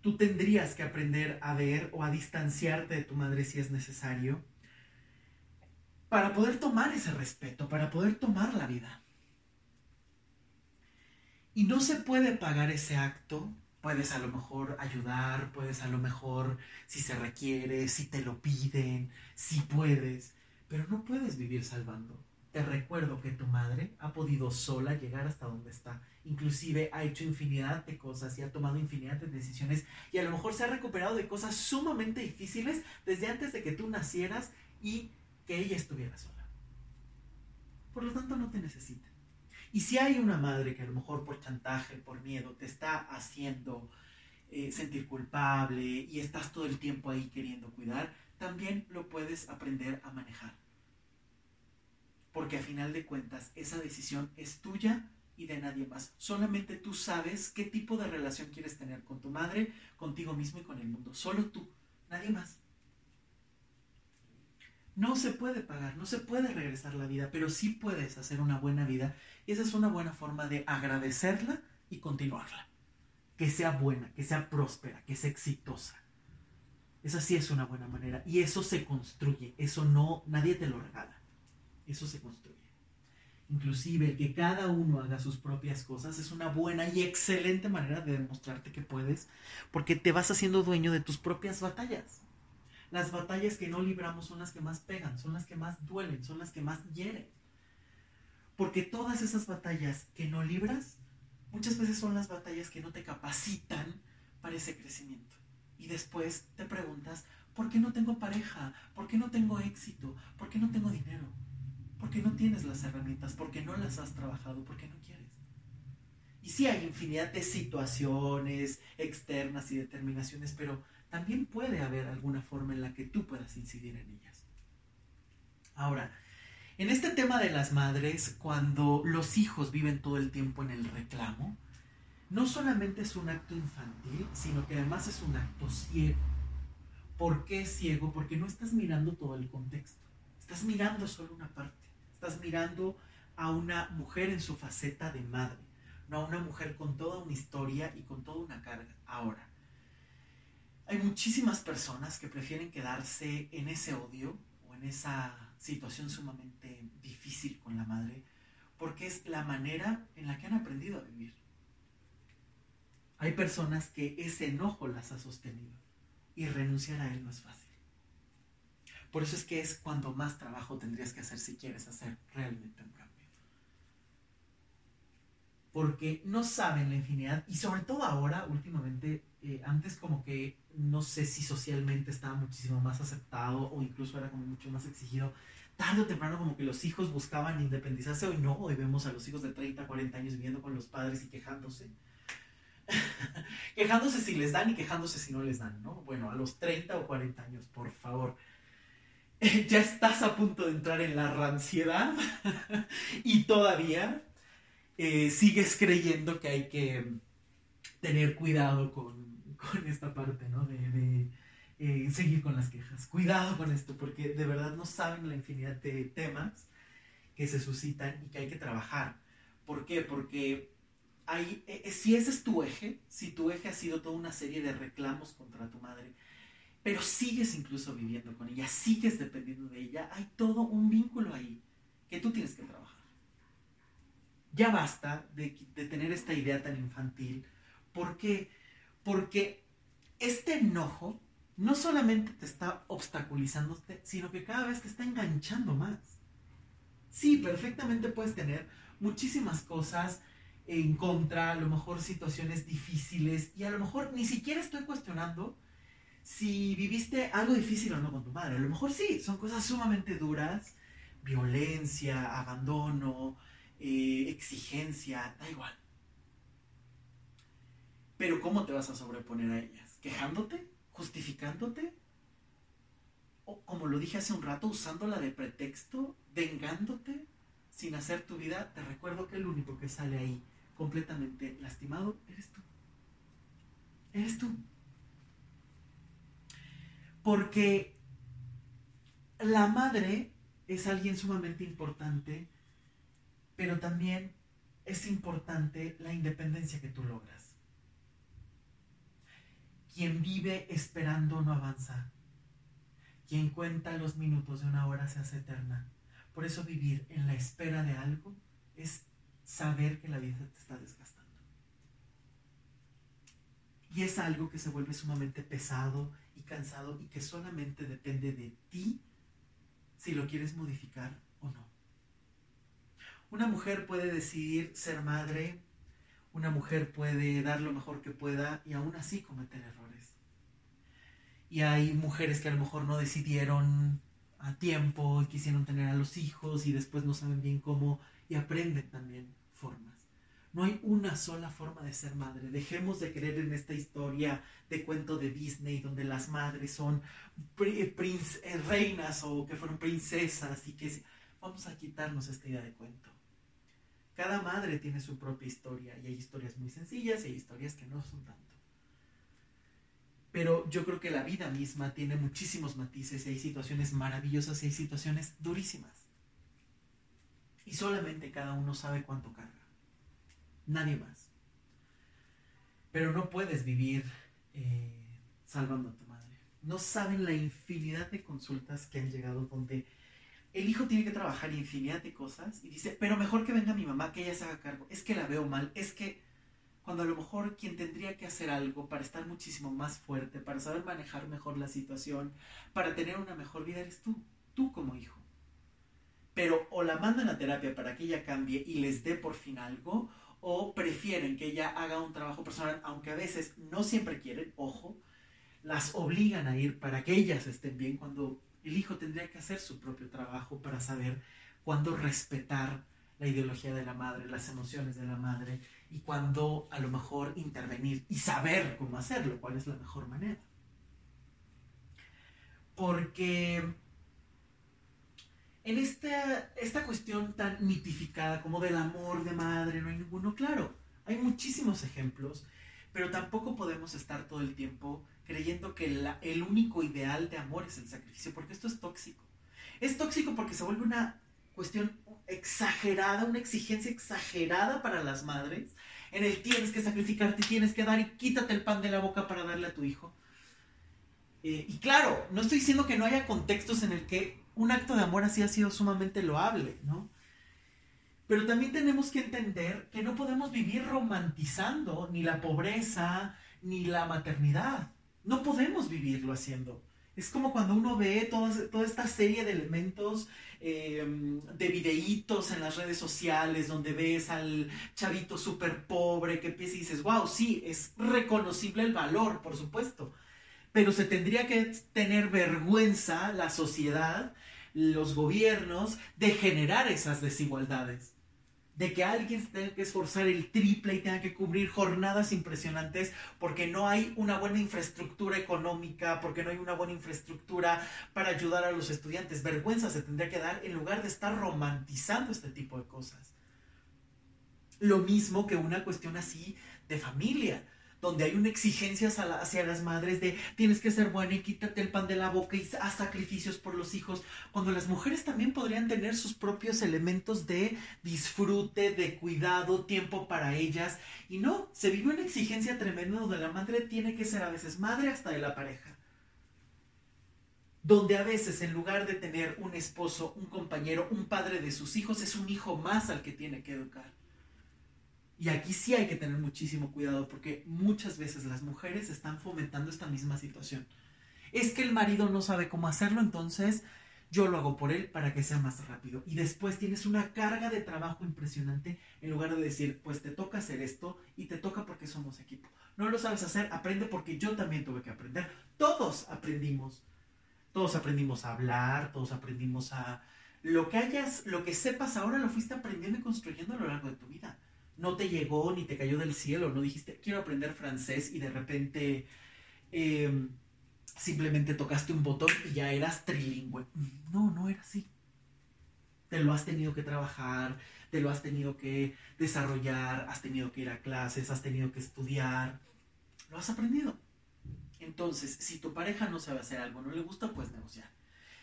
tú tendrías que aprender a ver o a distanciarte de tu madre si es necesario para poder tomar ese respeto, para poder tomar la vida. Y no se puede pagar ese acto. Puedes a lo mejor ayudar, puedes a lo mejor, si se requiere, si te lo piden, si puedes, pero no puedes vivir salvando. Te recuerdo que tu madre ha podido sola llegar hasta donde está. Inclusive ha hecho infinidad de cosas y ha tomado infinidad de decisiones y a lo mejor se ha recuperado de cosas sumamente difíciles desde antes de que tú nacieras y que ella estuviera sola. Por lo tanto, no te necesita. Y si hay una madre que a lo mejor por chantaje, por miedo, te está haciendo eh, sentir culpable y estás todo el tiempo ahí queriendo cuidar, también lo puedes aprender a manejar porque a final de cuentas esa decisión es tuya y de nadie más. Solamente tú sabes qué tipo de relación quieres tener con tu madre, contigo mismo y con el mundo. Solo tú, nadie más. No se puede pagar, no se puede regresar la vida, pero sí puedes hacer una buena vida y esa es una buena forma de agradecerla y continuarla. Que sea buena, que sea próspera, que sea exitosa. Esa sí es una buena manera y eso se construye, eso no, nadie te lo regala. Eso se construye. Inclusive que cada uno haga sus propias cosas es una buena y excelente manera de demostrarte que puedes, porque te vas haciendo dueño de tus propias batallas. Las batallas que no libramos son las que más pegan, son las que más duelen, son las que más hieren. Porque todas esas batallas que no libras, muchas veces son las batallas que no te capacitan para ese crecimiento. Y después te preguntas, ¿por qué no tengo pareja? ¿Por qué no tengo éxito? ¿Por qué no tengo dinero? Porque no tienes las herramientas, porque no las has trabajado, porque no quieres. Y sí hay infinidad de situaciones externas y determinaciones, pero también puede haber alguna forma en la que tú puedas incidir en ellas. Ahora, en este tema de las madres, cuando los hijos viven todo el tiempo en el reclamo, no solamente es un acto infantil, sino que además es un acto ciego. ¿Por qué ciego? Porque no estás mirando todo el contexto, estás mirando solo una parte. Estás mirando a una mujer en su faceta de madre, no a una mujer con toda una historia y con toda una carga. Ahora, hay muchísimas personas que prefieren quedarse en ese odio o en esa situación sumamente difícil con la madre porque es la manera en la que han aprendido a vivir. Hay personas que ese enojo las ha sostenido y renunciar a él no es fácil. Por eso es que es cuando más trabajo tendrías que hacer si quieres hacer realmente un cambio. Porque no saben la infinidad, y sobre todo ahora, últimamente, eh, antes como que no sé si socialmente estaba muchísimo más aceptado o incluso era como mucho más exigido. Tarde o temprano como que los hijos buscaban independizarse, hoy no, hoy vemos a los hijos de 30, 40 años viviendo con los padres y quejándose. quejándose si les dan y quejándose si no les dan, ¿no? Bueno, a los 30 o 40 años, por favor. ya estás a punto de entrar en la ranciedad y todavía eh, sigues creyendo que hay que tener cuidado con, esta parte, ¿no? De, eh, seguir con las quejas. Cuidado con esto, porque de verdad no saben la infinidad de temas que se suscitan y que hay que trabajar. ¿Por qué? Porque hay, eh, si ese es tu eje, si tu eje ha sido toda una serie de reclamos contra tu madre, pero sigues incluso viviendo con ella, sigues dependiendo de ella, hay todo un vínculo ahí que tú tienes que trabajar. Ya basta de, tener esta idea tan infantil. ¿Por qué? Porque este enojo no solamente te está obstaculizando, sino que cada vez te está enganchando más. Sí, perfectamente puedes tener muchísimas cosas en contra, a lo mejor situaciones difíciles, y a lo mejor ni siquiera estoy cuestionando si viviste algo difícil o no con tu madre. A lo mejor sí, son cosas sumamente duras, violencia, abandono, eh, exigencia, da igual. Pero ¿cómo te vas a sobreponer a ellas? ¿Quejándote? ¿Justificándote? O como lo dije hace un rato, usándola de pretexto, vengándote sin hacer tu vida, te recuerdo que el único que sale ahí completamente lastimado eres tú. Eres tú. Porque la madre es alguien sumamente importante, pero también es importante la independencia que tú logras. Quien vive esperando no avanza. Quien cuenta los minutos de una hora se hace eterna. Por eso vivir en la espera de algo es saber que la vida te está desgastando. Y es algo que se vuelve sumamente pesado y cansado y que solamente depende de ti si lo quieres modificar o no. Una mujer puede decidir ser madre, una mujer puede dar lo mejor que pueda y aún así cometer errores. Y hay mujeres que a lo mejor no decidieron a tiempo y quisieron tener a los hijos y después no saben bien cómo y aprenden también formas. No hay una sola forma de ser madre. Dejemos de creer en esta historia de cuento de Disney donde las madres son eh, reinas o que fueron princesas y que vamos a quitarnos esta idea de cuento. Cada madre tiene su propia historia y hay historias muy sencillas y hay historias que no son tanto. Pero yo creo que la vida misma tiene muchísimos matices y hay situaciones maravillosas y hay situaciones durísimas. Y solamente cada uno sabe cuánto carga. Nadie más. Pero no puedes vivir eh, salvando a tu madre. No saben la infinidad de consultas que han llegado donde el hijo tiene que trabajar infinidad de cosas y dice, pero mejor que venga mi mamá, que ella se haga cargo. Es que la veo mal, es que cuando a lo mejor quien tendría que hacer algo para estar muchísimo más fuerte, para saber manejar mejor la situación, para tener una mejor vida, eres tú, tú como hijo. Pero o la mandan a terapia para que ella cambie y les dé por fin algo, o prefieren que ella haga un trabajo personal, aunque a veces no siempre quieren, ojo, las obligan a ir para que ellas estén bien cuando el hijo tendría que hacer su propio trabajo para saber cuándo respetar la ideología de la madre, las emociones de la madre y cuándo a lo mejor intervenir y saber cómo hacerlo, cuál es la mejor manera. Porque en esta, esta cuestión tan mitificada como del amor de madre, no hay ninguno claro. Hay muchísimos ejemplos, pero tampoco podemos estar todo el tiempo creyendo que el único ideal de amor es el sacrificio, porque esto es tóxico. Es tóxico porque se vuelve una cuestión exagerada, una exigencia exagerada para las madres, en el tienes que sacrificarte, tienes que dar y quítate el pan de la boca para darle a tu hijo. Eh, y claro, no estoy diciendo que no haya contextos en el que un acto de amor así ha sido sumamente loable, ¿no? Pero también tenemos que entender que no podemos vivir romantizando ni la pobreza ni la maternidad. No podemos vivirlo haciendo. Es como cuando uno ve toda, esta serie de elementos em, de videitos en las redes sociales, donde ves al chavito súper pobre que empieza y dices, wow, sí, es reconocible el valor, por supuesto. Pero se tendría que tener vergüenza la sociedad, los gobiernos, de generar esas desigualdades de que alguien tenga que esforzar el triple y tenga que cubrir jornadas impresionantes porque no hay una buena infraestructura económica, porque no hay una buena infraestructura para ayudar a los estudiantes. Vergüenza se tendría que dar en lugar de estar romantizando este tipo de cosas. Lo mismo que una cuestión así de familia donde hay una exigencia hacia las madres de tienes que ser buena y quítate el pan de la boca y haz sacrificios por los hijos, cuando las mujeres también podrían tener sus propios elementos de disfrute, de cuidado, tiempo para ellas. Y no, se vive una exigencia tremenda donde la madre tiene que ser a veces madre hasta de la pareja. Donde a veces en lugar de tener un esposo, un compañero, un padre de sus hijos, es un hijo más al que tiene que educar. Y aquí sí hay que tener muchísimo cuidado porque muchas veces las mujeres están fomentando esta misma situación. Es que el marido no sabe cómo hacerlo, entonces yo lo hago por él para que sea más rápido. Y después tienes una carga de trabajo impresionante en lugar de decir, pues te toca hacer esto y te toca porque somos equipo. No lo sabes hacer, aprende porque yo también tuve que aprender. Todos aprendimos. Todos aprendimos a hablar, todos aprendimos a... Lo que hayas, lo que sepas ahora lo fuiste aprendiendo y construyendo a lo largo de tu vida no te llegó ni te cayó del cielo, no dijiste, quiero aprender francés y de repente em, simplemente tocaste un botón y ya eras trilingüe. No, no era así. Te lo has tenido que trabajar, te lo has tenido que desarrollar, has tenido que ir a clases, has tenido que estudiar, lo has aprendido. Entonces, si tu pareja no sabe hacer algo, no le gusta, pues negociar.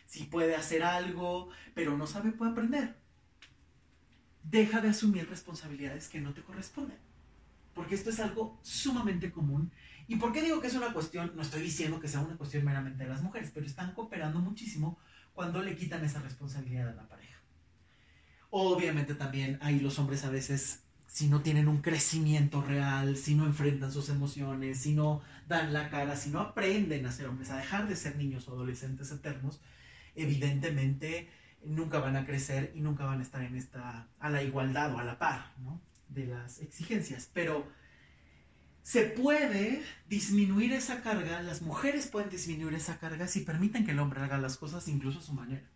Si puede hacer algo, pero no sabe, puede aprender deja de asumir responsabilidades que no te corresponden. porque esto es algo sumamente común. ¿Y por qué digo que es una cuestión? No estoy diciendo que sea una cuestión meramente de las mujeres, pero están cooperando muchísimo cuando le quitan esa responsabilidad a la pareja. Obviamente también hay los hombres a veces, si no tienen un crecimiento real, si no enfrentan sus emociones, si no dan la cara, si no aprenden a ser hombres, a dejar de ser niños o adolescentes eternos, evidentemente nunca van a crecer y nunca van a estar en esta, a la igualdad o a la par, de las exigencias, pero se puede disminuir esa carga, las mujeres pueden disminuir esa carga si permiten que el hombre haga las cosas incluso a su manera.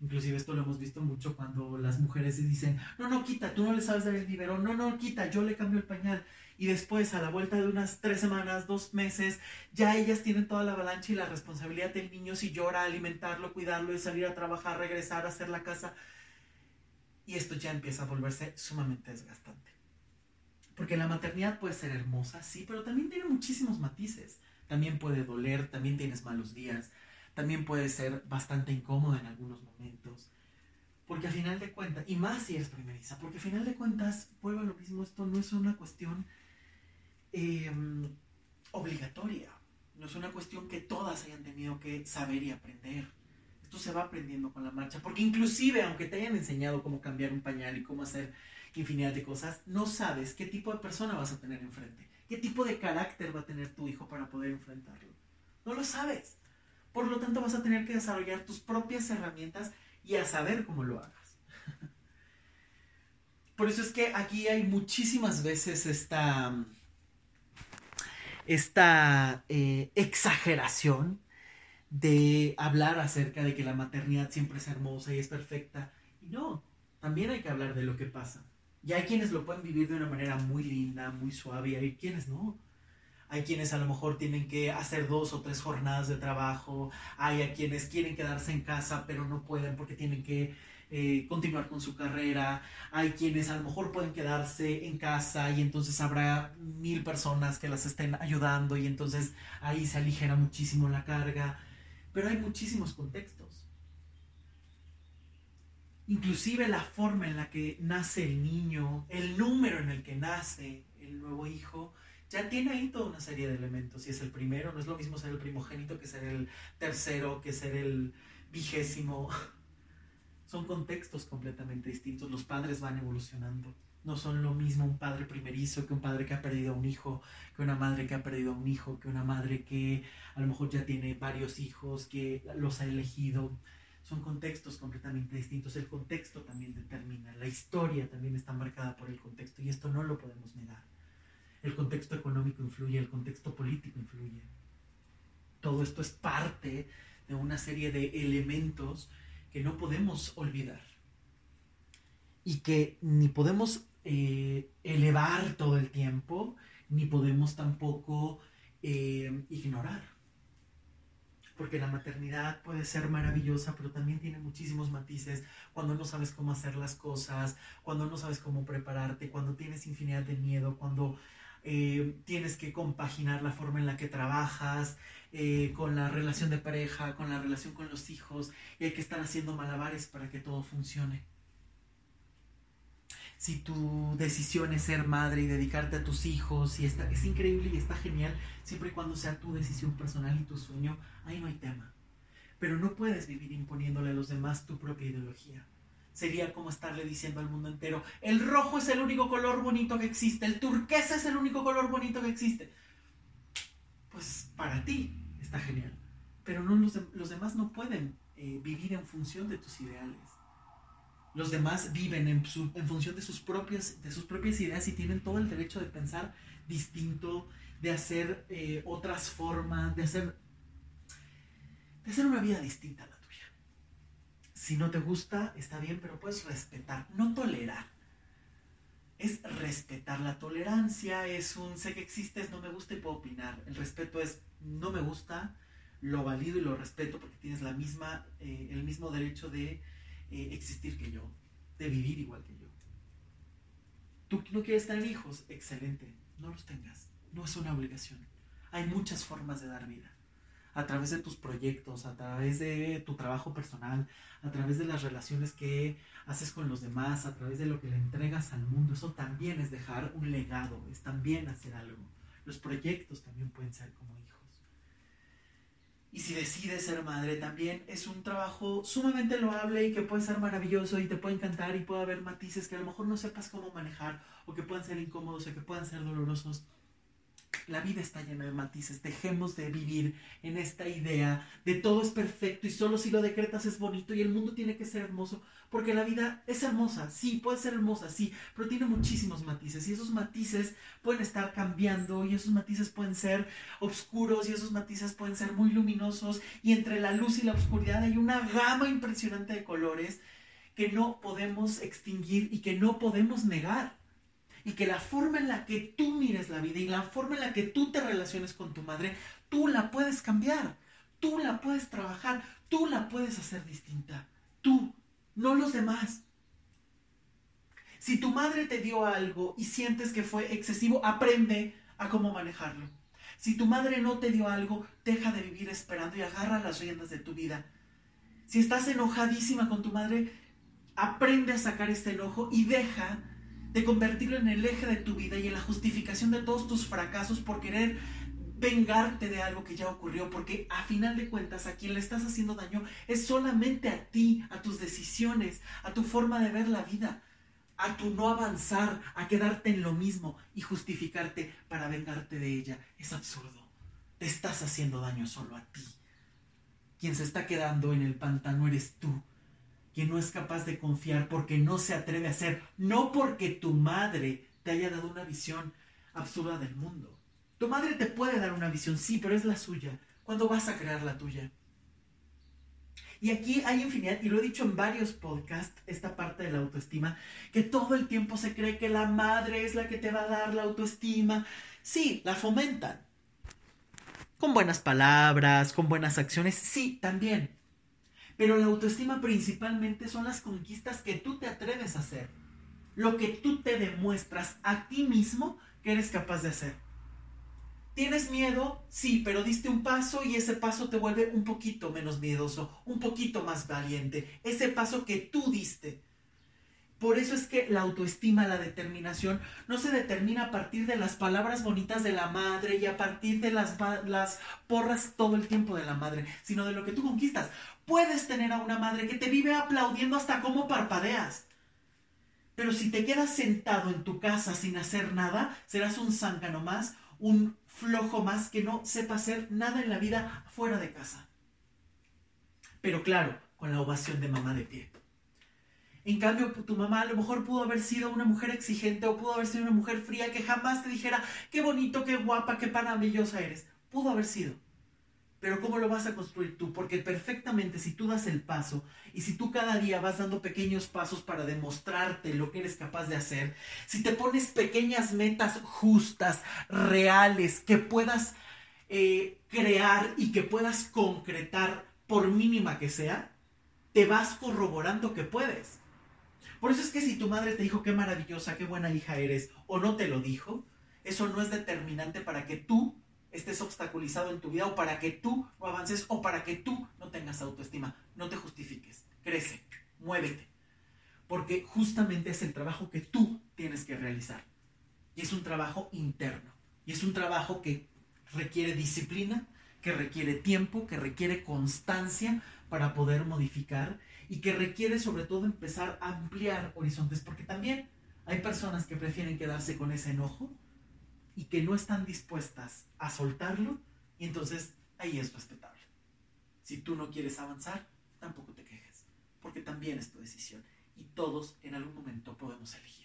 Inclusive esto lo hemos visto mucho cuando las mujeres dicen, no, no, quita, tú no le sabes dar el biberón, no, no, quita, yo le cambio el pañal. Y después, a la vuelta de unas tres semanas, dos meses, ya ellas tienen toda la avalancha y la responsabilidad del niño si llora, alimentarlo, cuidarlo y salir a trabajar, regresar, hacer la casa. Y esto ya empieza a volverse sumamente desgastante. Porque la maternidad puede ser hermosa, sí, pero también tiene muchísimos matices. También puede doler, también tienes malos días, también puede ser bastante incómoda en algunos momentos. Porque al final de cuentas, y más si eres primeriza, porque al final de cuentas, vuelvo a lo mismo, esto no es una cuestión em, obligatoria, no es una cuestión que todas hayan tenido que saber y aprender esto se va aprendiendo con la marcha, porque inclusive aunque te hayan enseñado cómo cambiar un pañal y cómo hacer infinidad de cosas, no sabes qué tipo de persona vas a tener enfrente, qué tipo de carácter va a tener tu hijo para poder enfrentarlo. No lo sabes. Por lo tanto, vas a tener que desarrollar tus propias herramientas y a saber cómo lo hagas. Por eso es que aquí hay muchísimas veces esta, esta eh, exageración de hablar acerca de que la maternidad siempre es hermosa y es perfecta. Y no, también hay que hablar de lo que pasa. Y hay quienes lo pueden vivir de una manera muy linda, muy suave, y hay quienes no. Hay quienes a lo mejor tienen que hacer dos o tres jornadas de trabajo, hay a quienes quieren quedarse en casa pero no pueden porque tienen que eh, continuar con su carrera, hay quienes a lo mejor pueden quedarse en casa y entonces habrá mil personas que las estén ayudando y entonces ahí se aligera muchísimo la carga pero hay muchísimos contextos. Inclusive la forma en la que nace el niño, el número en el que nace el nuevo hijo, ya tiene ahí toda una serie de elementos. Si es el primero, no es lo mismo ser el primogénito que ser el tercero, que ser el vigésimo. Son contextos completamente distintos. Los padres van evolucionando no son lo mismo un padre primerizo que un padre que ha perdido a un hijo, que una madre que ha perdido a un hijo, que una madre que a lo mejor ya tiene varios hijos, que los ha elegido. Son contextos completamente distintos. El contexto también determina. La historia también está marcada por el contexto y esto no lo podemos negar. El contexto económico influye, el contexto político influye. Todo esto es parte de una serie de elementos que no podemos olvidar y que ni podemos eh, elevar todo el tiempo, ni podemos tampoco eh, ignorar. Porque la maternidad puede ser maravillosa, pero también tiene muchísimos matices. Cuando no sabes cómo hacer las cosas, cuando no sabes cómo prepararte, cuando tienes infinidad de miedo, cuando eh, tienes que compaginar la forma en la que trabajas, con la relación de pareja, con la relación con los hijos, y hay que estar haciendo malabares para que todo funcione si tu decisión es ser madre y dedicarte a tus hijos, y está, es increíble y está genial, siempre y cuando sea tu decisión personal y tu sueño, ahí no hay tema. Pero no puedes vivir imponiéndole a los demás tu propia ideología. Sería como estarle diciendo al mundo entero, el rojo es el único color bonito que existe, el turquesa es el único color bonito que existe. Pues para ti está genial. Pero no, los, demás no pueden eh, vivir en función de tus ideales los demás viven en, función de sus, propias, de sus propias ideas y tienen todo el derecho de pensar distinto, de hacer eh, otras formas, de hacer, de hacer una vida distinta. Si no te gusta, está bien, pero puedes respetar, no tolerar. Es respetar la tolerancia, es un sé que existes, no me gusta y puedo opinar. El respeto es no me gusta, lo valido y lo respeto porque tienes la misma, eh, el mismo derecho de eh, existir que yo, de vivir igual que yo. Tú no quieres tener hijos, excelente, no los tengas, no es una obligación. Hay muchas formas de dar vida. A través de tus proyectos, a través de tu trabajo personal, a través de las relaciones que haces con los demás, a través de lo que le entregas al mundo. Eso también es dejar un legado, es también hacer algo. Los proyectos también pueden ser como hijos. Y si decides ser madre, también es un trabajo sumamente loable y que puede ser maravilloso y te puede encantar y puede haber matices que a lo mejor no sepas cómo manejar o que puedan ser incómodos o que puedan ser dolorosos la vida está llena de matices. Dejemos de vivir en esta idea de todo es perfecto y solo si lo decretas es bonito y el mundo tiene que ser hermoso. Porque la vida es hermosa, sí, puede ser hermosa, sí, pero tiene muchísimos matices y esos matices pueden estar cambiando y esos matices pueden ser oscuros y esos matices pueden ser muy luminosos y entre la luz y la oscuridad hay una gama impresionante de colores que no podemos extinguir y que no podemos negar y que la forma en la que tú mires la vida y la forma en la que tú te relaciones con tu madre, tú la puedes cambiar, tú la puedes trabajar, tú la puedes hacer distinta, tú, no los demás. Si tu madre te dio algo y sientes que fue excesivo, aprende a cómo manejarlo. Si tu madre no te dio algo, deja de vivir esperando y agarra las riendas de tu vida. Si estás enojadísima con tu madre, aprende a sacar este enojo y deja de convertirlo en el eje de tu vida y en la justificación de todos tus fracasos por querer vengarte de algo que ya ocurrió, porque a final de cuentas a quien le estás haciendo daño es solamente a ti, a tus decisiones, a tu forma de ver la vida, a tu no avanzar, a quedarte en lo mismo y justificarte para vengarte de ella. Es absurdo. Te estás haciendo daño solo a ti. Quien se está quedando en el pantano eres tú que no es capaz de confiar porque no se atreve a hacer, no porque tu madre te haya dado una visión absurda del mundo. Tu madre te puede dar una visión, sí, pero es la suya. ¿Cuándo vas a crear la tuya? Y aquí hay infinidad, y lo he dicho en varios podcasts, esta parte de la autoestima, que todo el tiempo se cree que la madre es la que te va a dar la autoestima. Sí, la fomentan. Con buenas palabras, con buenas acciones, sí, también. Pero la autoestima principalmente son las conquistas que tú te atreves a hacer. Lo que tú te demuestras a ti mismo que eres capaz de hacer. ¿Tienes miedo? Sí, pero diste un paso y ese paso te vuelve un poquito menos miedoso, un poquito más valiente. Ese paso que tú diste. Por eso es que la autoestima, la determinación, no se determina a partir de las palabras bonitas de la madre y a partir de las, las porras todo el tiempo de la madre, sino de lo que tú conquistas. Puedes tener a una madre que te vive aplaudiendo hasta cómo parpadeas. Pero si te quedas sentado en tu casa sin hacer nada, serás un zángano más, un flojo más que no sepa hacer nada en la vida fuera de casa. Pero claro, con la ovación de mamá de pie. En cambio, tu mamá a lo mejor pudo haber sido una mujer exigente o pudo haber sido una mujer fría que jamás te dijera qué bonito, qué guapa, qué maravillosa eres. Pudo haber sido. Pero ¿cómo lo vas a construir tú? Porque perfectamente si tú das el paso y si tú cada día vas dando pequeños pasos para demostrarte lo que eres capaz de hacer, si te pones pequeñas metas justas, reales, que puedas eh, crear y que puedas concretar por mínima que sea, te vas corroborando que puedes. Por eso es que si tu madre te dijo qué maravillosa, qué buena hija eres, o no te lo dijo, eso no es determinante para que tú estés obstaculizado en tu vida o para que tú no avances o para que tú no tengas autoestima. No te justifiques, crece, muévete. Porque justamente es el trabajo que tú tienes que realizar. Y es un trabajo interno. Y es un trabajo que requiere disciplina, que requiere tiempo, que requiere constancia para poder modificar y que requiere sobre todo empezar a ampliar horizontes, porque también hay personas que prefieren quedarse con ese enojo y que no están dispuestas a soltarlo y entonces ahí es respetable. Si tú no quieres avanzar, tampoco te quejes, porque también es tu decisión y todos en algún momento podemos elegir.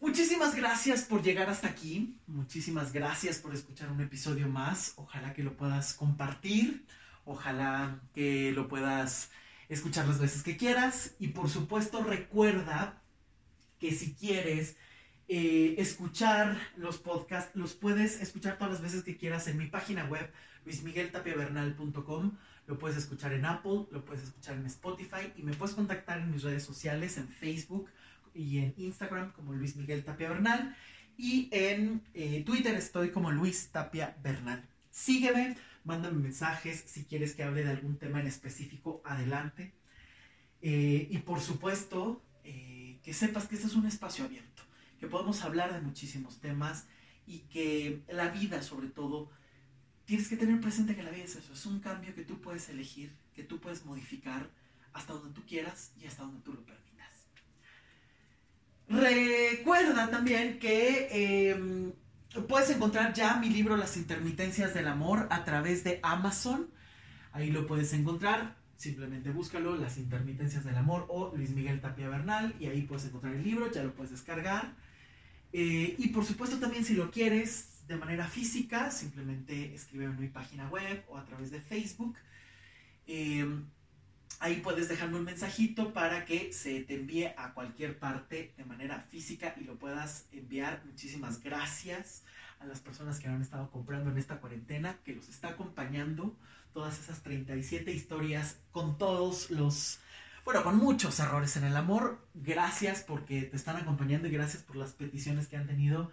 Muchísimas gracias por llegar hasta aquí, muchísimas gracias por escuchar un episodio más, ojalá que lo puedas compartir, ojalá que lo puedas escuchar las veces que quieras y por supuesto recuerda que si quieres eh, escuchar los podcasts, los puedes escuchar todas las veces que quieras en mi página web luismigueltapiavernal.com, lo puedes escuchar en Apple, lo puedes escuchar en Spotify y me puedes contactar en mis redes sociales, en Facebook y en Instagram como Luis Miguel Tapia Bernal y en eh, Twitter estoy como Luis Tapia Bernal. Sígueme, mándame mensajes si quieres que hable de algún tema en específico, adelante. Eh, y por supuesto, que sepas que este es un espacio abierto, que podemos hablar de muchísimos temas y que la vida sobre todo, tienes que tener presente que la vida es eso, es un cambio que tú puedes elegir, que tú puedes modificar hasta donde tú quieras y hasta donde tú lo permitas. Recuerda también que em, puedes encontrar ya mi libro Las intermitencias del amor a través de Amazon. Ahí lo puedes encontrar. Simplemente búscalo, Las intermitencias del amor o Luis Miguel Tapia Bernal y ahí puedes encontrar el libro, ya lo puedes descargar. Eh, y por supuesto también si lo quieres de manera física, simplemente escribe en mi página web o a través de Facebook. Em, ahí puedes dejarme un mensajito para que se te envíe a cualquier parte de manera física y lo puedas enviar. Muchísimas gracias a las personas que han estado comprando en esta cuarentena, que los está acompañando todas esas 37 historias con todos los, bueno, con muchos errores en el amor. Gracias porque te están acompañando y gracias por las peticiones que han tenido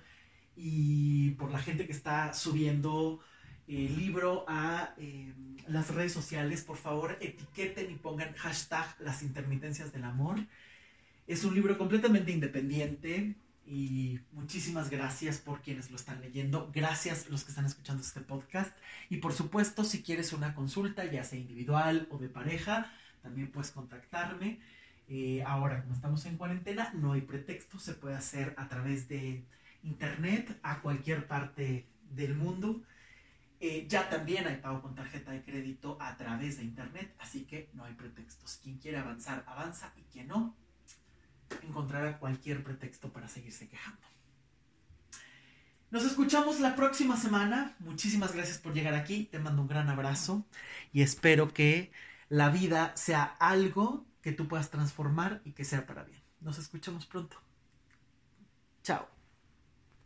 y por la gente que está subiendo el libro a em, las redes sociales, por favor etiqueten y pongan hashtag las intermitencias del amor. Es un libro completamente independiente y muchísimas gracias por quienes lo están leyendo. Gracias los que están escuchando este podcast. Y por supuesto, si quieres una consulta, ya sea individual o de pareja, también puedes contactarme. Eh, ahora, como estamos en cuarentena, no hay pretexto, se puede hacer a través de internet a cualquier parte del mundo. Eh, ya también hay pago con tarjeta de crédito a través de internet, así que no hay pretextos. Quien quiere avanzar, avanza y quien no, encontrará cualquier pretexto para seguirse quejando. Nos escuchamos la próxima semana. Muchísimas gracias por llegar aquí. Te mando un gran abrazo y espero que la vida sea algo que tú puedas transformar y que sea para bien. Nos escuchamos pronto. Chao.